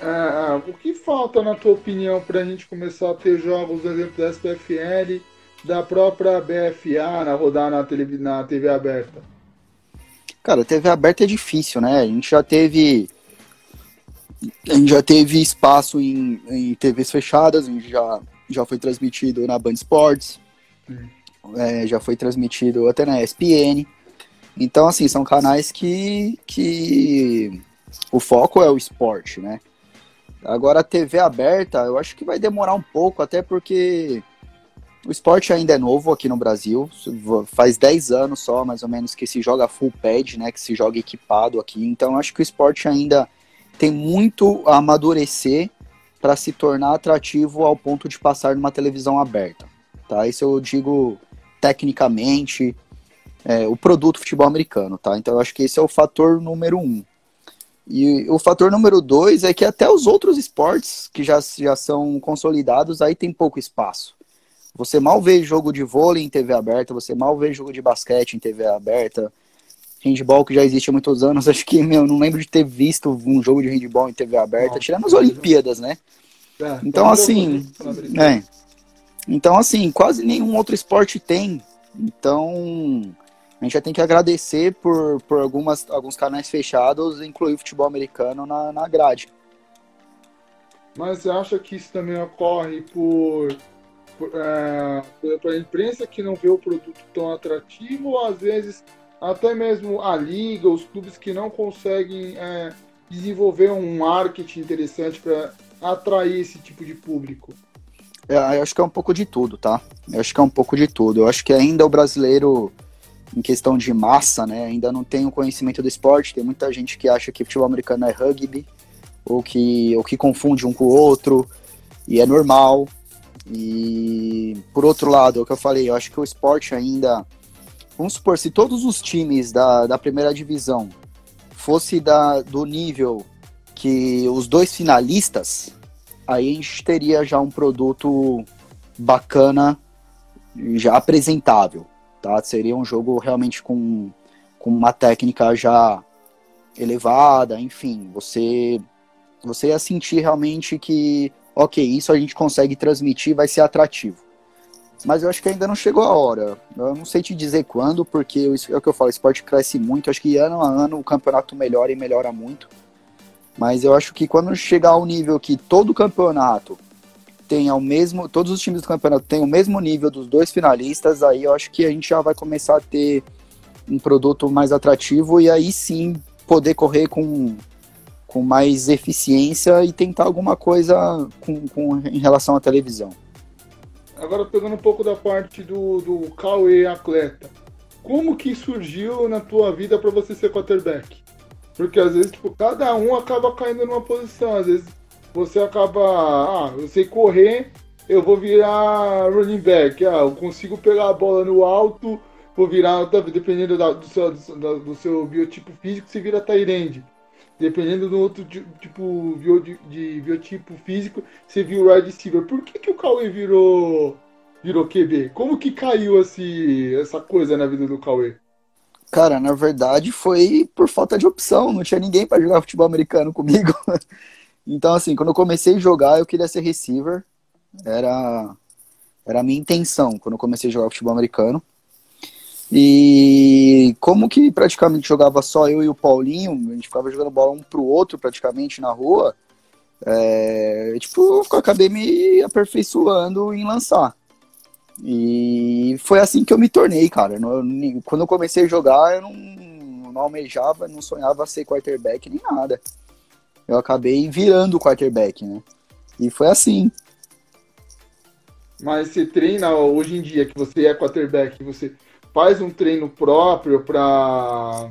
É o que falta, na tua opinião, para a gente começar a ter jogos, por exemplo, da SPFL, da própria BFA, na rodar na TV, na TV aberta? Cara, TV aberta é difícil, né? A gente já teve a gente já teve espaço em, em TVs fechadas, a gente já, já foi transmitido na Band Sports, é, já foi transmitido até na ESPN. Então, assim, são canais que, que o foco é o esporte, né? Agora, a TV aberta, eu acho que vai demorar um pouco, até porque o esporte ainda é novo aqui no Brasil. Faz 10 anos só, mais ou menos, que se joga full pad, né? Que se joga equipado aqui. Então, eu acho que o esporte ainda tem muito a amadurecer para se tornar atrativo ao ponto de passar numa televisão aberta. Tá? Isso eu digo tecnicamente, é, o produto futebol americano. Tá? Então eu acho que esse é o fator número um. E o fator número dois é que até os outros esportes que já, já são consolidados, aí tem pouco espaço. Você mal vê jogo de vôlei em TV aberta, você mal vê jogo de basquete em TV aberta, handball que já existe há muitos anos. Acho que, meu, não lembro de ter visto um jogo de handball em TV aberta, não, tirando as Olimpíadas, né? É, então, assim. É. Então, assim, quase nenhum outro esporte tem. Então, a gente já tem que agradecer por, por algumas, alguns canais fechados incluir o futebol americano na, na grade. Mas você acha que isso também ocorre por, por, é, a imprensa que não vê o produto tão atrativo ou às vezes até mesmo a liga, os clubes que não conseguem é, desenvolver um marketing interessante para atrair esse tipo de público? É, eu acho que é um pouco de tudo, tá? Eu acho que é um pouco de tudo. Eu acho que ainda o brasileiro, em questão de massa, né, ainda não tem o conhecimento do esporte. Tem muita gente que acha que futebol americano é rugby, ou que, ou que confunde um com o outro, e é normal. E por outro lado, é o que eu falei, eu acho que o esporte ainda. Vamos supor, se todos os times da, da primeira divisão fosse da, do nível que os dois finalistas, aí a gente teria já um produto bacana, já apresentável, tá? Seria um jogo realmente com, com uma técnica já elevada, enfim, você você ia sentir realmente que, ok, isso a gente consegue transmitir, vai ser atrativo. Mas eu acho que ainda não chegou a hora. Eu não sei te dizer quando, porque é o que eu falo, o esporte cresce muito. Acho que ano a ano o campeonato melhora e melhora muito. Mas eu acho que quando chegar ao nível que todo campeonato tenha o mesmo, todos os times do campeonato tenham o mesmo nível dos dois finalistas, aí eu acho que a gente já vai começar a ter um produto mais atrativo e aí sim poder correr com, com mais eficiência e tentar alguma coisa com, com, em relação à televisão. Agora pegando um pouco da parte do, do Cauê atleta, como que surgiu na tua vida para você ser quarterback? Porque às vezes, tipo, cada um acaba caindo numa posição. Às vezes você acaba. Ah, eu sei correr, eu vou virar running back. Ah, eu consigo pegar a bola no alto, vou virar. Dependendo da, do, seu, do, do seu biotipo físico, você vira Tyrande. Dependendo do outro tipo de, de biotipo físico, você viu o wide receiver. Por que, que o Cauê virou, virou QB? Como que caiu esse, essa coisa na vida do Cauê? Cara, na verdade foi por falta de opção, não tinha ninguém para jogar futebol americano comigo. então, assim, quando eu comecei a jogar, eu queria ser receiver. Era, era a minha intenção quando eu comecei a jogar futebol americano. E como que praticamente jogava só eu e o Paulinho, a gente ficava jogando bola um pro outro praticamente na rua, é, tipo, eu acabei me aperfeiçoando em lançar. E foi assim que eu me tornei, cara. quando eu comecei a jogar, eu não, não almejava, não sonhava ser quarterback nem nada. Eu acabei virando quarterback, né? E foi assim. Mas você treina hoje em dia que você é quarterback, você faz um treino próprio para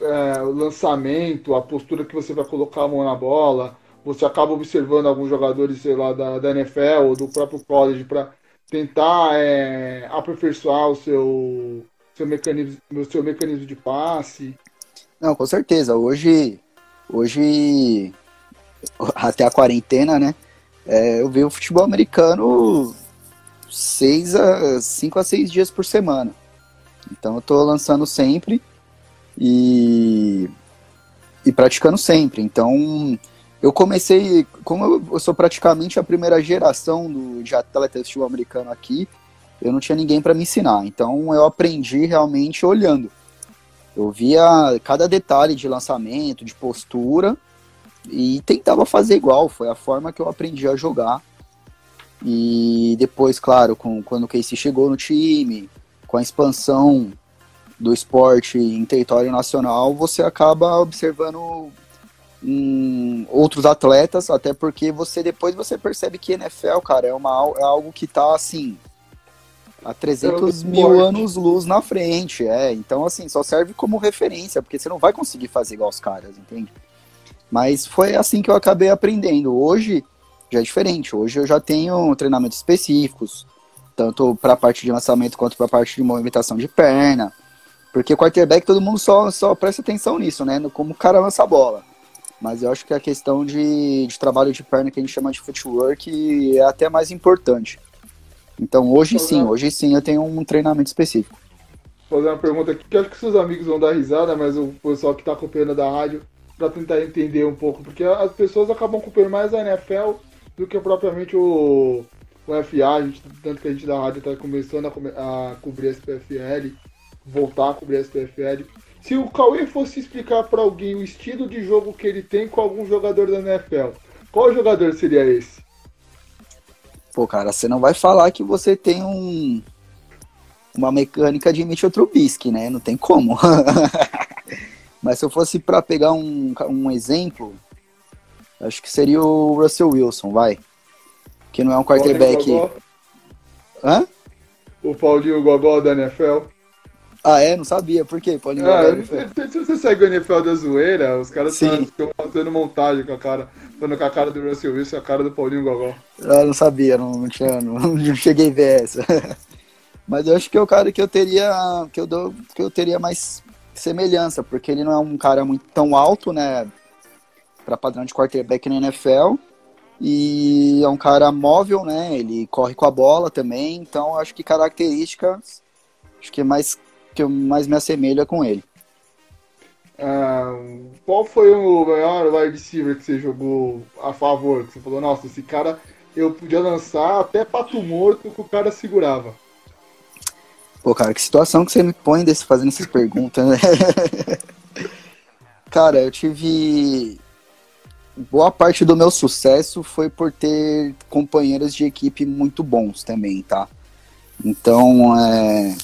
é, o lançamento, a postura que você vai colocar a mão na bola. Você acaba observando alguns jogadores, sei lá, da, da NFL ou do próprio college para tentar é, aperfeiçoar o seu, seu, mecanismo, o seu mecanismo de passe. Não, com certeza. Hoje, hoje até a quarentena, né? É, eu vejo o futebol americano seis a, cinco a seis dias por semana. Então eu tô lançando sempre e, e praticando sempre. Então eu comecei, como eu, sou praticamente a primeira geração do, de atleta de futebol americano aqui, eu não tinha ninguém para me ensinar. Então eu aprendi realmente olhando. Eu via cada detalhe de lançamento, de postura e tentava fazer igual. Foi a forma que eu aprendi a jogar. E depois, claro, com, quando o Casey chegou no time, com a expansão do esporte em território nacional, você acaba observando em outros atletas, até porque você depois você percebe que NFL, cara, é, uma, é algo que tá assim a 300 é mil anos luz na frente, é. Então, assim, só serve como referência, porque você não vai conseguir fazer igual os caras, entende? Mas foi assim que eu acabei aprendendo. Hoje já é diferente. Hoje eu já tenho treinamentos específicos, tanto para a parte de lançamento quanto para a parte de movimentação de perna. Porque quarterback todo mundo só, só presta atenção nisso, né? No como o cara lança a bola. Mas eu acho que a questão de, de trabalho de perna que a gente chama de footwork é até mais importante. Então hoje sim, hoje sim eu tenho um treinamento específico. Vou fazer uma pergunta aqui que acho que seus amigos vão dar risada, mas o pessoal que está acompanhando da rádio, para tentar entender um pouco, porque as pessoas acabam acompanhando mais a NFL do que propriamente o, o FA, a gente, tanto que a gente da rádio está começando a, a cobrir a SPFL, voltar a cobrir a SPFL. Se o Cauê fosse explicar para alguém o estilo de jogo que ele tem com algum jogador da NFL, qual jogador seria esse? Pô, cara, você não vai falar que você tem um uma mecânica de Mitchell Trubisky, né? Não tem como. Mas se eu fosse para pegar um, um exemplo, acho que seria o Russell Wilson, vai. Que não é um quarterback. Hã? O Paulinho Gogó da NFL. Ah, é? Não sabia. Por quê? Paulinho ah, Gogó Se você segue o NFL da zoeira, os caras estão fazendo montagem com a cara. Falando com a cara do Russell Wilson e a cara do Paulinho Gogó. Ah, não sabia, não, não, tinha, não, não cheguei a ver essa. Mas eu acho que é o cara que eu teria. Que eu, dou, que eu teria mais semelhança, porque ele não é um cara muito tão alto, né? Para padrão de quarterback na NFL. E é um cara móvel, né? Ele corre com a bola também. Então acho que características acho que é mais que mais me assemelha com ele. Ah, qual foi o maior wide receiver que você jogou a favor? Que você falou, nossa, esse cara eu podia lançar até pato morto que o cara segurava. Pô, cara, que situação que você me põe desse, fazendo essas perguntas, né? cara, eu tive. Boa parte do meu sucesso foi por ter companheiros de equipe muito bons também, tá? Então, é.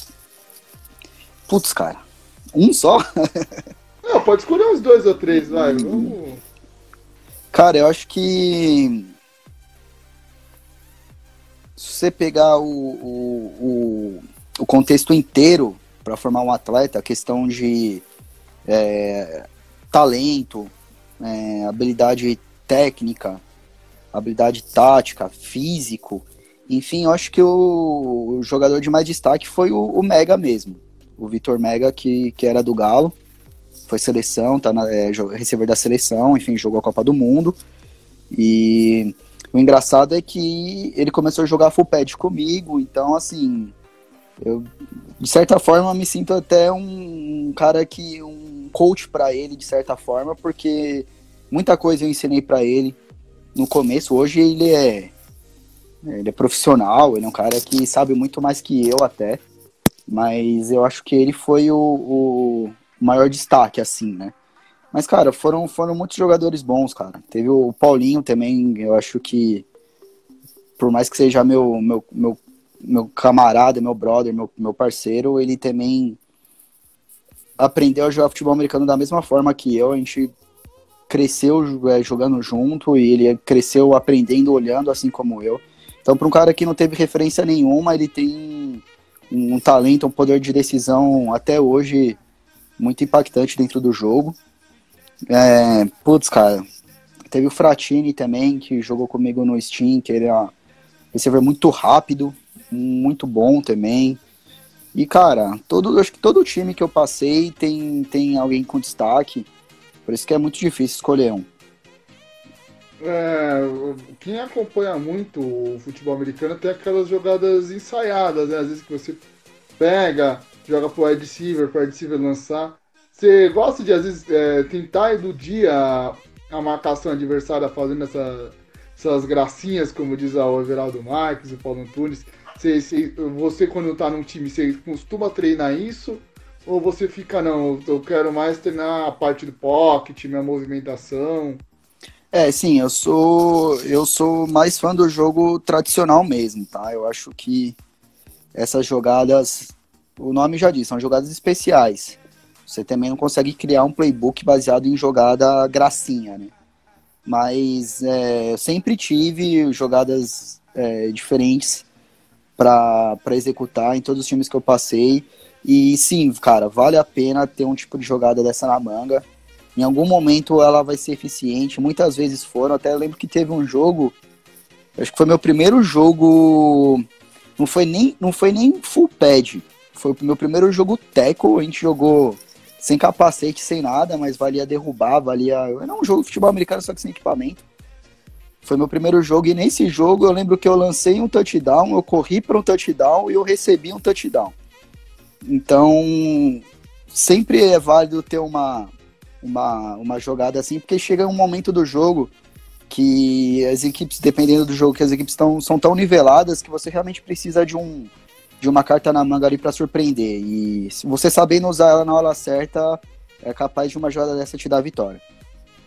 Putz, cara. Um só? Não, pode escolher uns dois ou três, vai. Vamos... Cara, eu acho que. Se você pegar o, o, o o contexto inteiro para formar um atleta, a questão de é, talento, é, habilidade técnica, habilidade tática, físico. Enfim, eu acho que o, o jogador de mais destaque foi o, o, Mega mesmo. O Vitor Mega, que, que era do Galo, foi seleção, tá na, é, receber da seleção, enfim, jogou a Copa do Mundo. E o engraçado é que ele começou a jogar full pad comigo, então assim, eu, de certa forma, me sinto até um cara que. um coach para ele, de certa forma, porque muita coisa eu ensinei para ele no começo. Hoje ele é. Ele é profissional, ele é um cara que sabe muito mais que eu até. Mas eu acho que ele foi o, o maior destaque, assim, né? Mas, cara, foram, foram muitos jogadores bons, cara. Teve o Paulinho também, eu acho que, por mais que seja meu, meu, meu meu camarada, meu brother, meu, meu parceiro, ele também aprendeu a jogar futebol americano da mesma forma que eu. A gente cresceu é, jogando junto e ele cresceu aprendendo, olhando, assim como eu. Então, para um cara que não teve referência nenhuma, ele tem um, talento, um poder de decisão até hoje muito impactante dentro do jogo. É, putz, cara, teve o Fratini também, que jogou comigo no Steam, que ele é receiver muito rápido, muito bom também. E, cara, todo, acho que todo time que eu passei tem, tem alguém com destaque. Por isso que é muito difícil escolher um. É, quem acompanha muito o futebol americano tem aquelas jogadas ensaiadas, né? Às vezes que você pega, joga pro wide receiver, pro wide receiver lançar. Você gosta de, às vezes, é, tentar iludir a, a marcação adversária fazendo essa, essas gracinhas, como diz o Everaldo Marques, o Paulo Antunes. Você, você, você quando tá num time, você costuma treinar isso? Ou você fica, não, eu quero mais treinar a parte do pocket, minha movimentação? É, sim, eu sou eu sou mais fã do jogo tradicional mesmo, tá? Eu acho que essas jogadas, o nome já diz, são jogadas especiais. Você também não consegue criar um playbook baseado em jogada gracinha, né? Mas é, eu sempre tive jogadas é, diferentes para executar em todos os times que eu passei. E sim, cara, vale a pena ter um tipo de jogada dessa na manga. Em algum momento ela vai ser eficiente, muitas vezes foram. Até lembro que teve um jogo, acho que foi meu primeiro jogo, não foi nem, não foi nem full pad, foi o meu primeiro jogo teco, a gente jogou sem capacete, sem nada, mas valia derrubar, valia. Era um jogo de futebol americano, só que sem equipamento. Foi meu primeiro jogo e nesse jogo eu lembro que eu lancei um touchdown, eu corri para um touchdown e eu recebi um touchdown. Então, sempre é válido ter uma, uma, uma jogada assim, porque chega um momento do jogo que as equipes, dependendo do jogo, que as equipes tão, são tão niveladas que você realmente precisa de um de uma carta na manga ali para surpreender. E se você sabendo usar ela na hora certa, é capaz de uma jogada dessa te dar a vitória.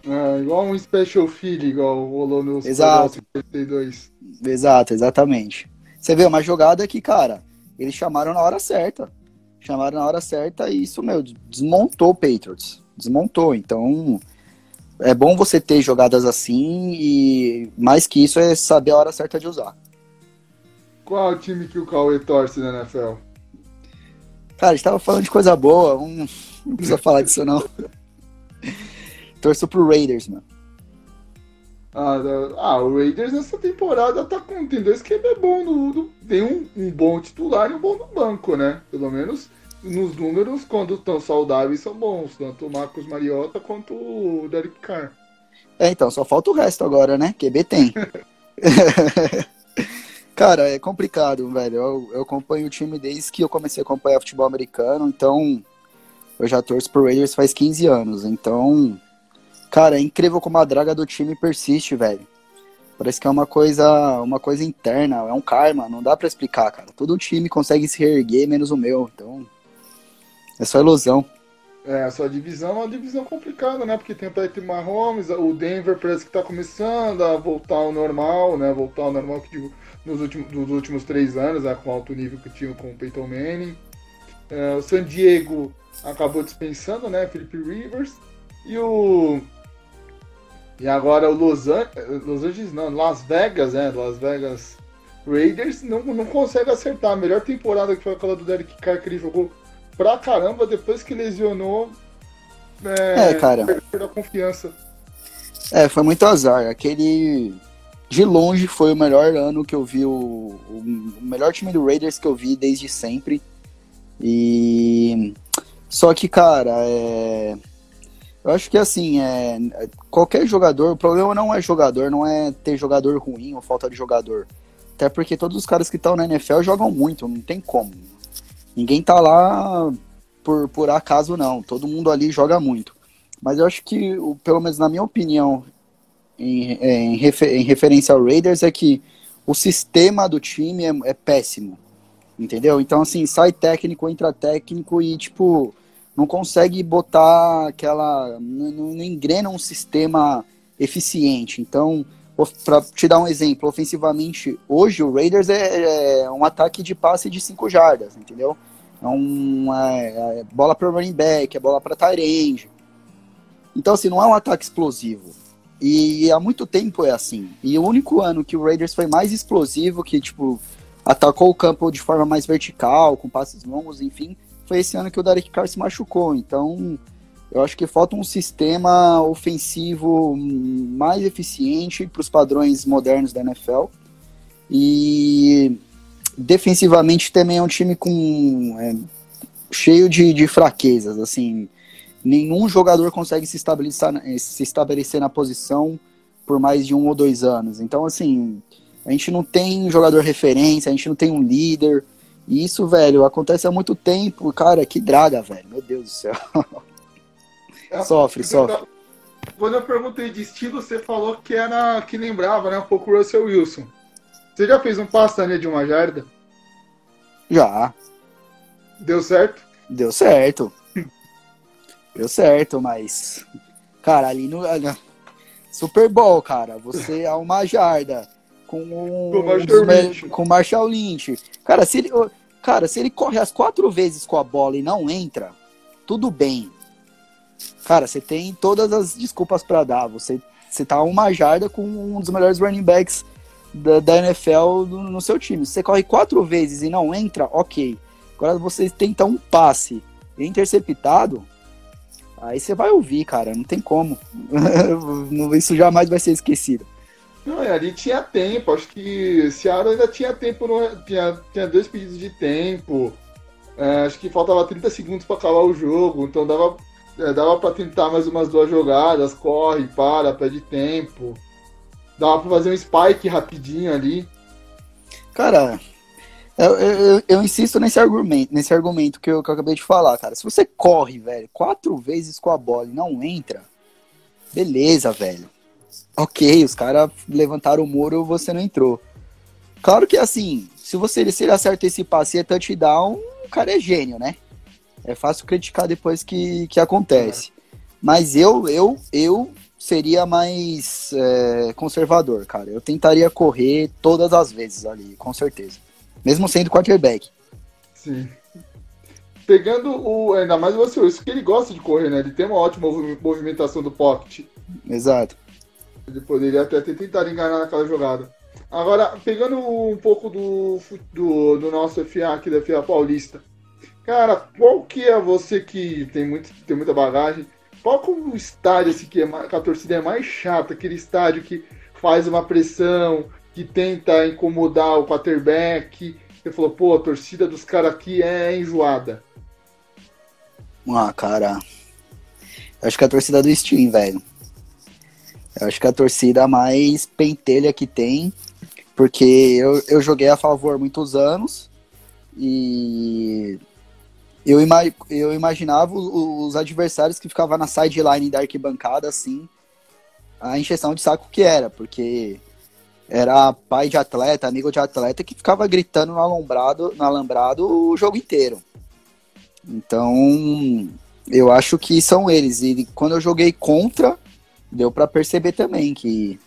É, igual um special feed, igual rolou no Exato. 52. Exato, exatamente. Você vê uma jogada que, cara, eles chamaram na hora certa. Chamaram na hora certa e isso, meu, desmontou o Patriots. Desmontou. Então, é bom você ter jogadas assim e mais que isso é saber a hora certa de usar. Qual o time que o Cauê torce na NFL? Cara, a gente tava falando de coisa boa, não, não precisa falar disso não. Torço pro Raiders, mano. Ah, ah, o Raiders nessa temporada tá com tem dois que é bom no, no tem um, um, bom titular e um bom no banco, né? Pelo menos nos números, quando estão saudáveis, são bons, tanto o Marcos Mariota quanto o Derek Carr. É, então, só falta o resto agora, né? QB tem. Cara, é complicado, velho. Eu, eu acompanho o time desde que eu comecei a acompanhar futebol americano, então eu já torço pro Raiders faz 15 anos. Então, cara, é incrível como a draga do time persiste, velho. Parece que é uma coisa, uma coisa interna, é um karma, não dá para explicar, cara. Todo time consegue se reerguer, menos o meu. Então, é só ilusão. É, a sua divisão é uma divisão complicada, né? Porque tem o Patrick Mahomes, o Denver parece que tá começando a voltar ao normal, né? Voltar ao normal que digo, nos últimos, nos últimos três anos, né, com o alto nível que tinha com o Peyton Manning. É, o San Diego acabou dispensando, né, Felipe Rivers. E o. E agora o Los, An... Los Angeles, não, Las Vegas, né? Las Vegas Raiders não, não consegue acertar. A melhor temporada que foi aquela do Derek Carr que ele jogou pra caramba depois que lesionou. É, é cara. Perdeu a confiança. É, foi muito azar. Aquele de longe foi o melhor ano que eu vi, o, o, melhor time do Raiders que eu vi desde sempre. E só que, cara, é... eu acho que assim, é... qualquer jogador, o problema não é jogador, não é ter jogador ruim ou falta de jogador. Até porque todos os caras que estão na NFL jogam muito, não tem como. Ninguém tá lá por, por acaso, não. Todo mundo ali joga muito. Mas eu acho que, pelo menos na minha opinião, em, em, refer, em referência ao Raiders é que o sistema do time é, é, péssimo. Entendeu? Então, assim, sai técnico, entra técnico e, tipo, não consegue botar aquela. Não, não engrena um sistema eficiente. Então, para te dar um exemplo, ofensivamente, hoje o Raiders é, é um ataque de passe de 5 jardas, entendeu? É uma é bola para running back, é bola para tight Então, assim, não é um ataque explosivo. E há muito tempo é assim. E o único ano que o Raiders foi mais explosivo, que, tipo, atacou o campo de forma mais vertical, com passes longos, enfim, foi esse ano que o Derek Carr se machucou. Então, eu acho que falta um sistema ofensivo mais eficiente para os padrões modernos da NFL. E defensivamente também é um time com é, cheio de, de fraquezas, assim nenhum jogador consegue se estabelecer, se estabelecer na posição por mais de um ou dois anos. Então, assim, a gente não tem jogador referência, a gente não tem um líder. E isso, velho, acontece há muito tempo. Cara, que draga, velho. Meu Deus do céu. Sofre, sofre. Quando eu perguntei de estilo, você falou que era que lembrava, né, um pouco o Russell Wilson. Você já fez um passe de uma jarda? Já. Deu certo? Deu certo. Deu certo, mas. Cara, ali no. Super Bowl, cara. Você é uma jarda com um, com, Marshall Lynch. com Marshall Lynch. Cara, se ele, cara, se ele corre as quatro vezes com a bola e não entra, tudo bem. Cara, você tem todas as desculpas para dar. Você, você tá uma jarda com um dos melhores running backs da, da NFL no, seu time. Se você corre quatro vezes e não entra, ok. Agora você tenta um passe interceptado, Aí você vai ouvir, cara, não tem como. Isso jamais vai ser esquecido. Não, ali tinha tempo, acho que Seattle ainda tinha tempo, no, tinha, tinha dois pedidos de tempo. É, acho que faltava 30 segundos para acabar o jogo, então dava, é, dava para tentar mais umas duas jogadas, corre, para, pede tempo. Dava para fazer um spike rapidinho ali. Cara, eu, eu, eu, insisto nesse argumento, nesse argumento que eu, que eu acabei de falar, cara. Se você corre, velho, quatro vezes com a bola e não entra, beleza, velho. Ok, os caras levantaram o muro você não entrou. Claro que assim, se você se ele acerta esse passe e é touchdown, o cara é gênio, né? É fácil criticar depois que, que acontece. Mas eu, eu, eu seria mais é, conservador, cara. Eu tentaria correr todas as vezes ali, com certeza mesmo sendo quarterback. Sim. Pegando o. Ainda mais você, isso que ele gosta de correr, né? Ele tem uma ótima movimentação do pocket. Exato. Ele poderia até ter tentado enganar naquela jogada. Agora, pegando um pouco do, do, do nosso FA aqui da FA Paulista. Cara, qual que é você que tem, muito, tem muita bagagem? Qual que é o estádio assim, que, é, que a torcida é mais chata? Aquele estádio que faz uma pressão, que tenta incomodar o quarterback. Você falou, pô, a torcida dos caras aqui é enjoada. Ah, cara. Eu acho que a torcida do Steam, velho. Eu acho que a torcida mais pentelha que tem, porque eu, eu joguei a favor muitos anos e eu, ima eu imaginava os, os adversários que ficavam na sideline da arquibancada, assim, a encheção de saco que era, porque era pai de atleta, amigo de atleta, que ficava gritando no alambrado, no alambrado o jogo inteiro. Então, eu acho que são eles. E quando eu joguei contra, deu para perceber também que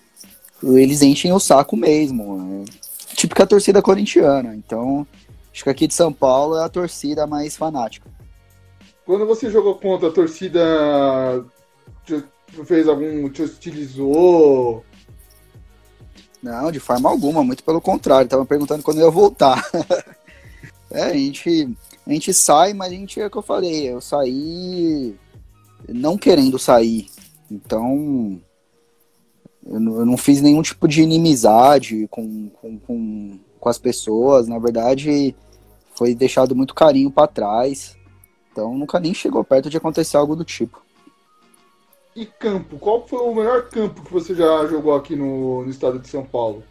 eles enchem o saco mesmo. É típica torcida corintiana. Então, acho que aqui de São Paulo é a torcida mais fanática. Quando você jogou contra a torcida, fez algum. te hostilizou? Não, de forma alguma, muito pelo contrário. Tava perguntando quando eu ia voltar. é, a gente, a gente sai, mas a gente é o que eu falei. Eu saí não querendo sair. Então, eu não, eu não fiz nenhum tipo de inimizade com, com, com, com as pessoas. Na verdade, foi deixado muito carinho para trás. Então, nunca nem chegou perto de acontecer algo do tipo. E campo? Qual foi o melhor campo que você já jogou aqui no, no estado de São Paulo?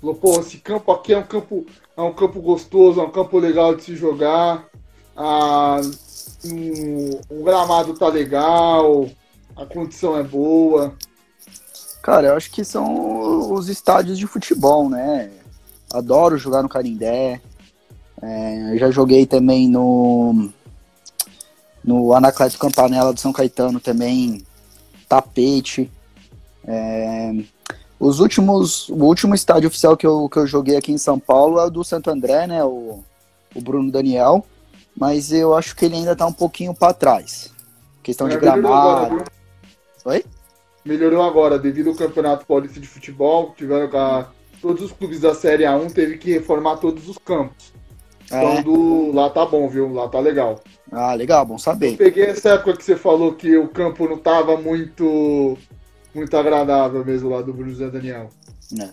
Falou, pô, esse campo aqui é um campo, é um campo gostoso, é um campo legal de se jogar. Ah, um, o gramado tá legal, a condição é boa. Cara, eu acho que são os estádios de futebol, né? Adoro jogar no Carindé. É, já joguei também no no Anacleto Campanella de São Caetano também tapete. É, os últimos, o último estádio oficial que eu, que eu joguei aqui em São Paulo é o do Santo André, né? O, o Bruno Daniel. Mas eu acho que ele ainda tá um pouquinho para trás. Questão é, de gramado. Agora, Oi? Melhorou agora, devido ao Campeonato Paulista de Futebol, tiveram a, todos os clubes da Série A1 teve que reformar todos os campos. Então é. do, lá tá bom, viu? Lá tá legal. Ah, legal, bom saber. Eu peguei essa época que você falou que o campo não tava muito muito agradável mesmo lá do Bruno José Daniel. É.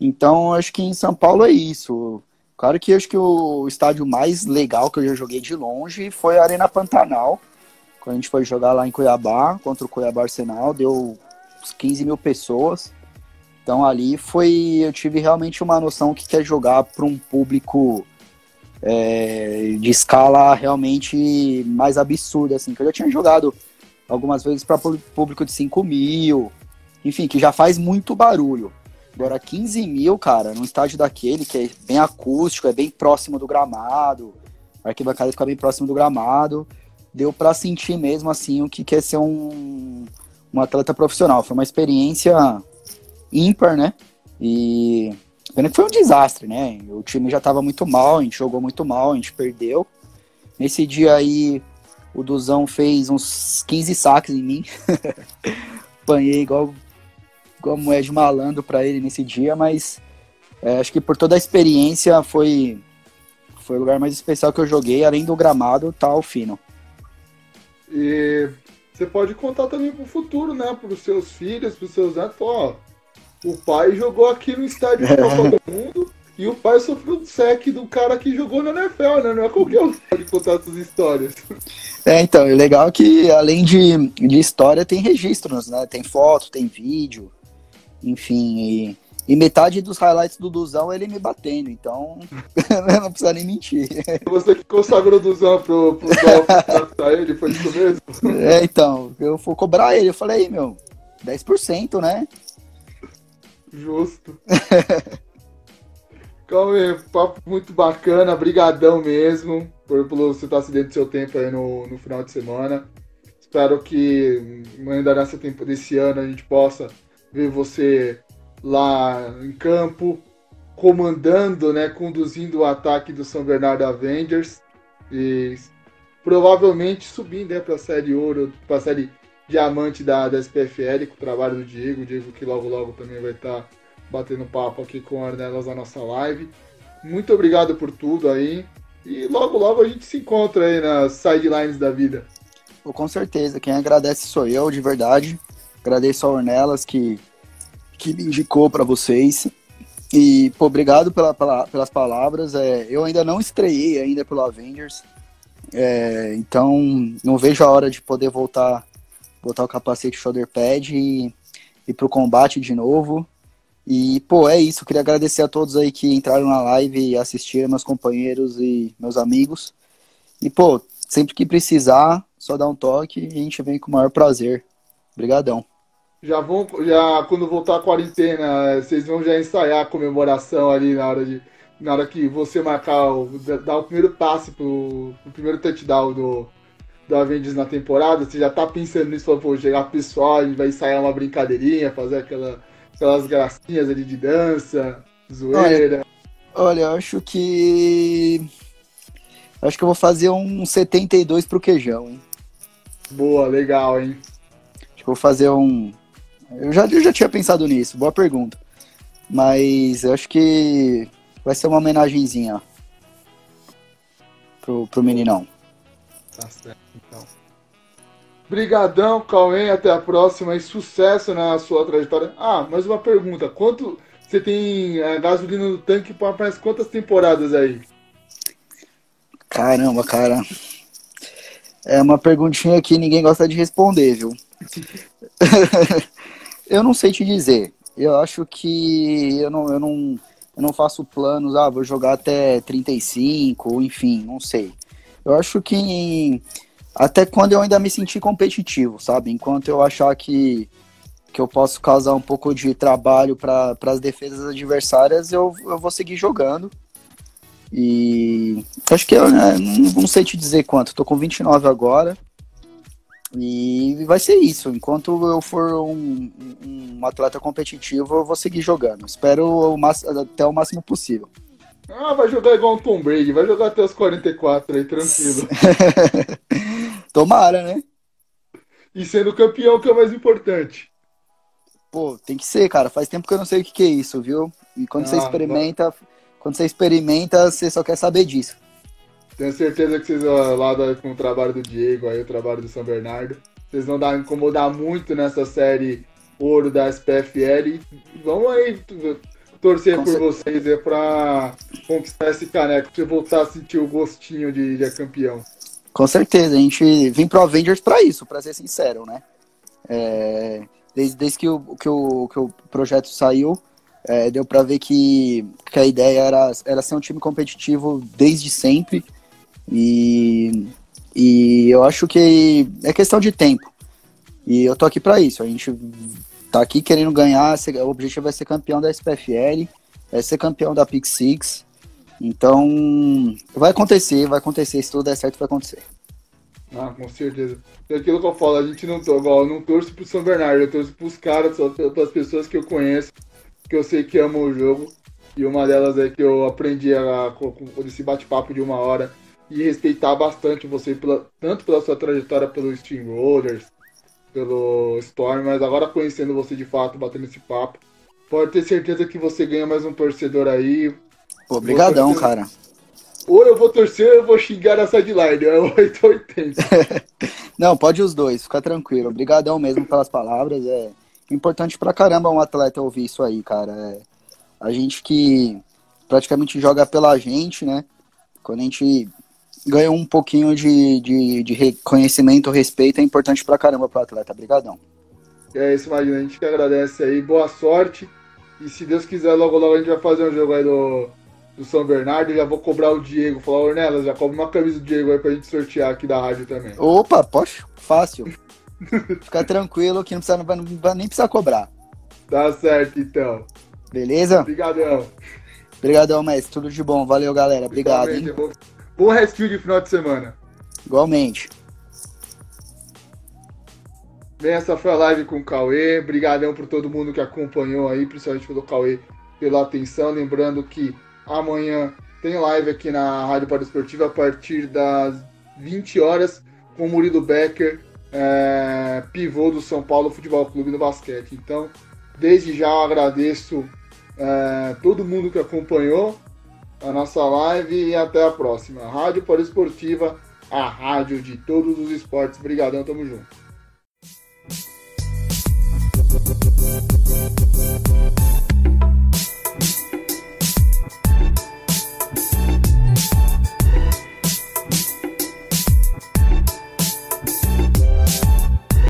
Então, acho que em São Paulo é isso. Claro que acho que o estádio mais legal que eu já joguei de longe foi a Arena Pantanal. Quando a gente foi jogar lá em Cuiabá, contra o Cuiabá Arsenal, deu uns 15 mil pessoas. Então ali foi. Eu tive realmente uma noção que quer jogar para um público é, de escala realmente mais absurda, assim, que eu já tinha jogado algumas vezes para público de 5 mil, enfim, que já faz muito barulho. Agora, 15 mil, cara, num estádio daquele que é bem acústico, é bem próximo do gramado, a arquibancada fica bem próximo do gramado, deu para sentir mesmo, assim, o que quer ser um, um atleta profissional. Foi uma experiência ímpar, né? E Pena que foi um desastre, né? O time já estava muito mal, a gente jogou muito mal, a gente perdeu. Nesse dia aí, o Duzão fez uns 15 saques em mim. Apanhei igual, igual moeda de malandro para ele nesse dia, mas é, acho que por toda a experiência foi, foi o lugar mais especial que eu joguei, além do gramado, tá o fino. E você pode contar também pro futuro, né? Para os seus filhos, para os seus netos, ó, o pai jogou aqui no estádio de Copa do Mundo e o pai sofreu um sec do cara que jogou na NFL, né? Não é qualquer um que pode contar essas histórias. É, então, o legal é que além de, de história tem registros, né? Tem foto, tem vídeo, enfim, e, e metade dos highlights do Duzão é ele me batendo, então não precisa nem mentir. Você que consagrou o Duzão pro, pro pra ele, foi isso mesmo? É, então, eu fui cobrar ele, eu falei, meu, 10%, né? Justo. Calma papo muito bacana, brigadão mesmo por, por você estar se seu tempo aí no, no final de semana. Espero que ainda nessa tempo desse ano a gente possa ver você lá em campo comandando, né, conduzindo o ataque do São Bernardo Avengers e provavelmente subindo né, para a série ouro, para a série diamante da, da SPFL, com o trabalho do Diego, o Diego que logo logo também vai estar tá batendo papo aqui com a Arnelas na nossa live. Muito obrigado por tudo aí. E logo, logo a gente se encontra aí nas sidelines da vida. Com certeza. Quem agradece sou eu, de verdade. Agradeço a Ornelas que, que me indicou para vocês. E, pô, obrigado pela, pela, pelas palavras. É, eu ainda não estreiei ainda pelo Avengers. É, então, não vejo a hora de poder voltar botar o capacete shoulder pad e ir pro combate de novo. E, pô, é isso. Queria agradecer a todos aí que entraram na live e assistiram, meus companheiros e meus amigos. E, pô, sempre que precisar, só dá um toque e a gente vem com o maior prazer. Obrigadão. Já vão, já quando voltar a quarentena, vocês vão já ensaiar a comemoração ali na hora de na hora que você marcar o, dar o primeiro passe pro, pro primeiro touchdown do, do Avengers na temporada, você já tá pensando nisso, falou, pô, chegar pessoal, a gente vai ensaiar uma brincadeirinha, fazer aquela aquelas gracinhas ali de dança, zoeira. Olha, olha, acho que. Acho que eu vou fazer um 72 pro queijão, hein? Boa, legal, hein? Acho que eu vou fazer um. Eu já, eu já tinha pensado nisso, boa pergunta. Mas eu acho que vai ser uma homenagenzinha pro, pro meninão. Tá certo. Brigadão, Cauê, até a próxima e sucesso na sua trajetória. Ah, mais uma pergunta. Quanto você tem a é, gasolina no tanque para mais quantas temporadas aí? Caramba, cara. É uma perguntinha que ninguém gosta de responder, viu? eu não sei te dizer. Eu acho que eu não, eu não, eu não faço planos, ah, vou jogar até 35, enfim, não sei. Eu acho que até quando eu ainda me senti competitivo, sabe? Enquanto eu achar que, que eu posso causar um pouco de trabalho para as defesas adversárias, eu, eu vou seguir jogando. E acho que eu né, não, não sei te dizer quanto, tô com 29 agora. E vai ser isso. Enquanto eu for um, um atleta competitivo, eu vou seguir jogando. Espero o até o máximo possível. Ah, vai jogar igual um Tom Brady, vai jogar até os 44 aí, tranquilo. Tomara, né? E sendo campeão, que é o mais importante. Pô, tem que ser, cara. Faz tempo que eu não sei o que, que é isso, viu? E quando ah, você experimenta, quando você experimenta, você só quer saber disso. Tenho certeza que vocês, lá com o trabalho do Diego, aí o trabalho do São Bernardo, vocês vão dar, incomodar muito nessa série ouro da SPFL. Vamos aí torcer com por certeza. vocês é para conquistar esse caneco, pra você voltar a sentir o gostinho de, de campeão. Com certeza, a gente vem pro Avengers para isso, para ser sincero, né? É, desde, desde que, o, que, o, que o projeto saiu, é, deu para ver que, que a ideia era, era ser um time competitivo desde sempre. E, e eu acho que é questão de tempo. E eu tô aqui para isso. A gente tá aqui querendo ganhar. O objetivo é ser campeão da SPFL, é ser campeão da Pick Six. Então, vai acontecer, vai acontecer. Se tudo der certo, vai acontecer. Ah, com certeza. É aquilo que eu falo, a gente não, igual, não pro São Bernardo, eu torço pros caras, pelas pessoas que eu conheço, que eu sei que amam o jogo. E uma delas é que eu aprendi a, com, com esse bate-papo de uma hora e respeitar bastante você, pela, tanto pela sua trajetória pelo Steamrollers, pelo Storm, mas agora conhecendo você de fato, batendo esse papo, pode ter certeza que você ganha mais um torcedor aí, Obrigadão, cara. Ou eu vou torcer ou eu vou xingar a sideline. É 880. Não, pode os dois, fica tranquilo. Obrigadão mesmo pelas palavras. É importante pra caramba um atleta ouvir isso aí, cara. É, a gente que praticamente joga pela gente, né? Quando a gente ganha um pouquinho de, de, de reconhecimento, respeito, é importante pra caramba pro atleta. Obrigadão. É isso, imagina. A gente que agradece aí. Boa sorte. E se Deus quiser, logo logo a gente vai fazer um jogo aí do do São Bernardo, já vou cobrar o Diego. Falar, Ornelas, já cobra uma camisa do Diego aí pra gente sortear aqui da rádio também. Opa, poxa, fácil. Fica tranquilo que não precisa, não vai, não nem precisar cobrar. Tá certo, então. Beleza? Obrigadão. Obrigadão, mestre. Tudo de bom. Valeu, galera. Obrigado. Hein? Bom, bom restinho de final de semana. Igualmente. Bem, essa foi a live com o Cauê. Obrigadão por todo mundo que acompanhou aí, principalmente pelo Cauê pela atenção. Lembrando que amanhã tem live aqui na Rádio Esportiva a partir das 20 horas com o Murilo Becker, é, pivô do São Paulo Futebol Clube do Basquete. Então, desde já eu agradeço é, todo mundo que acompanhou a nossa live e até a próxima. Rádio Esportiva, a rádio de todos os esportes. Obrigadão, tamo junto.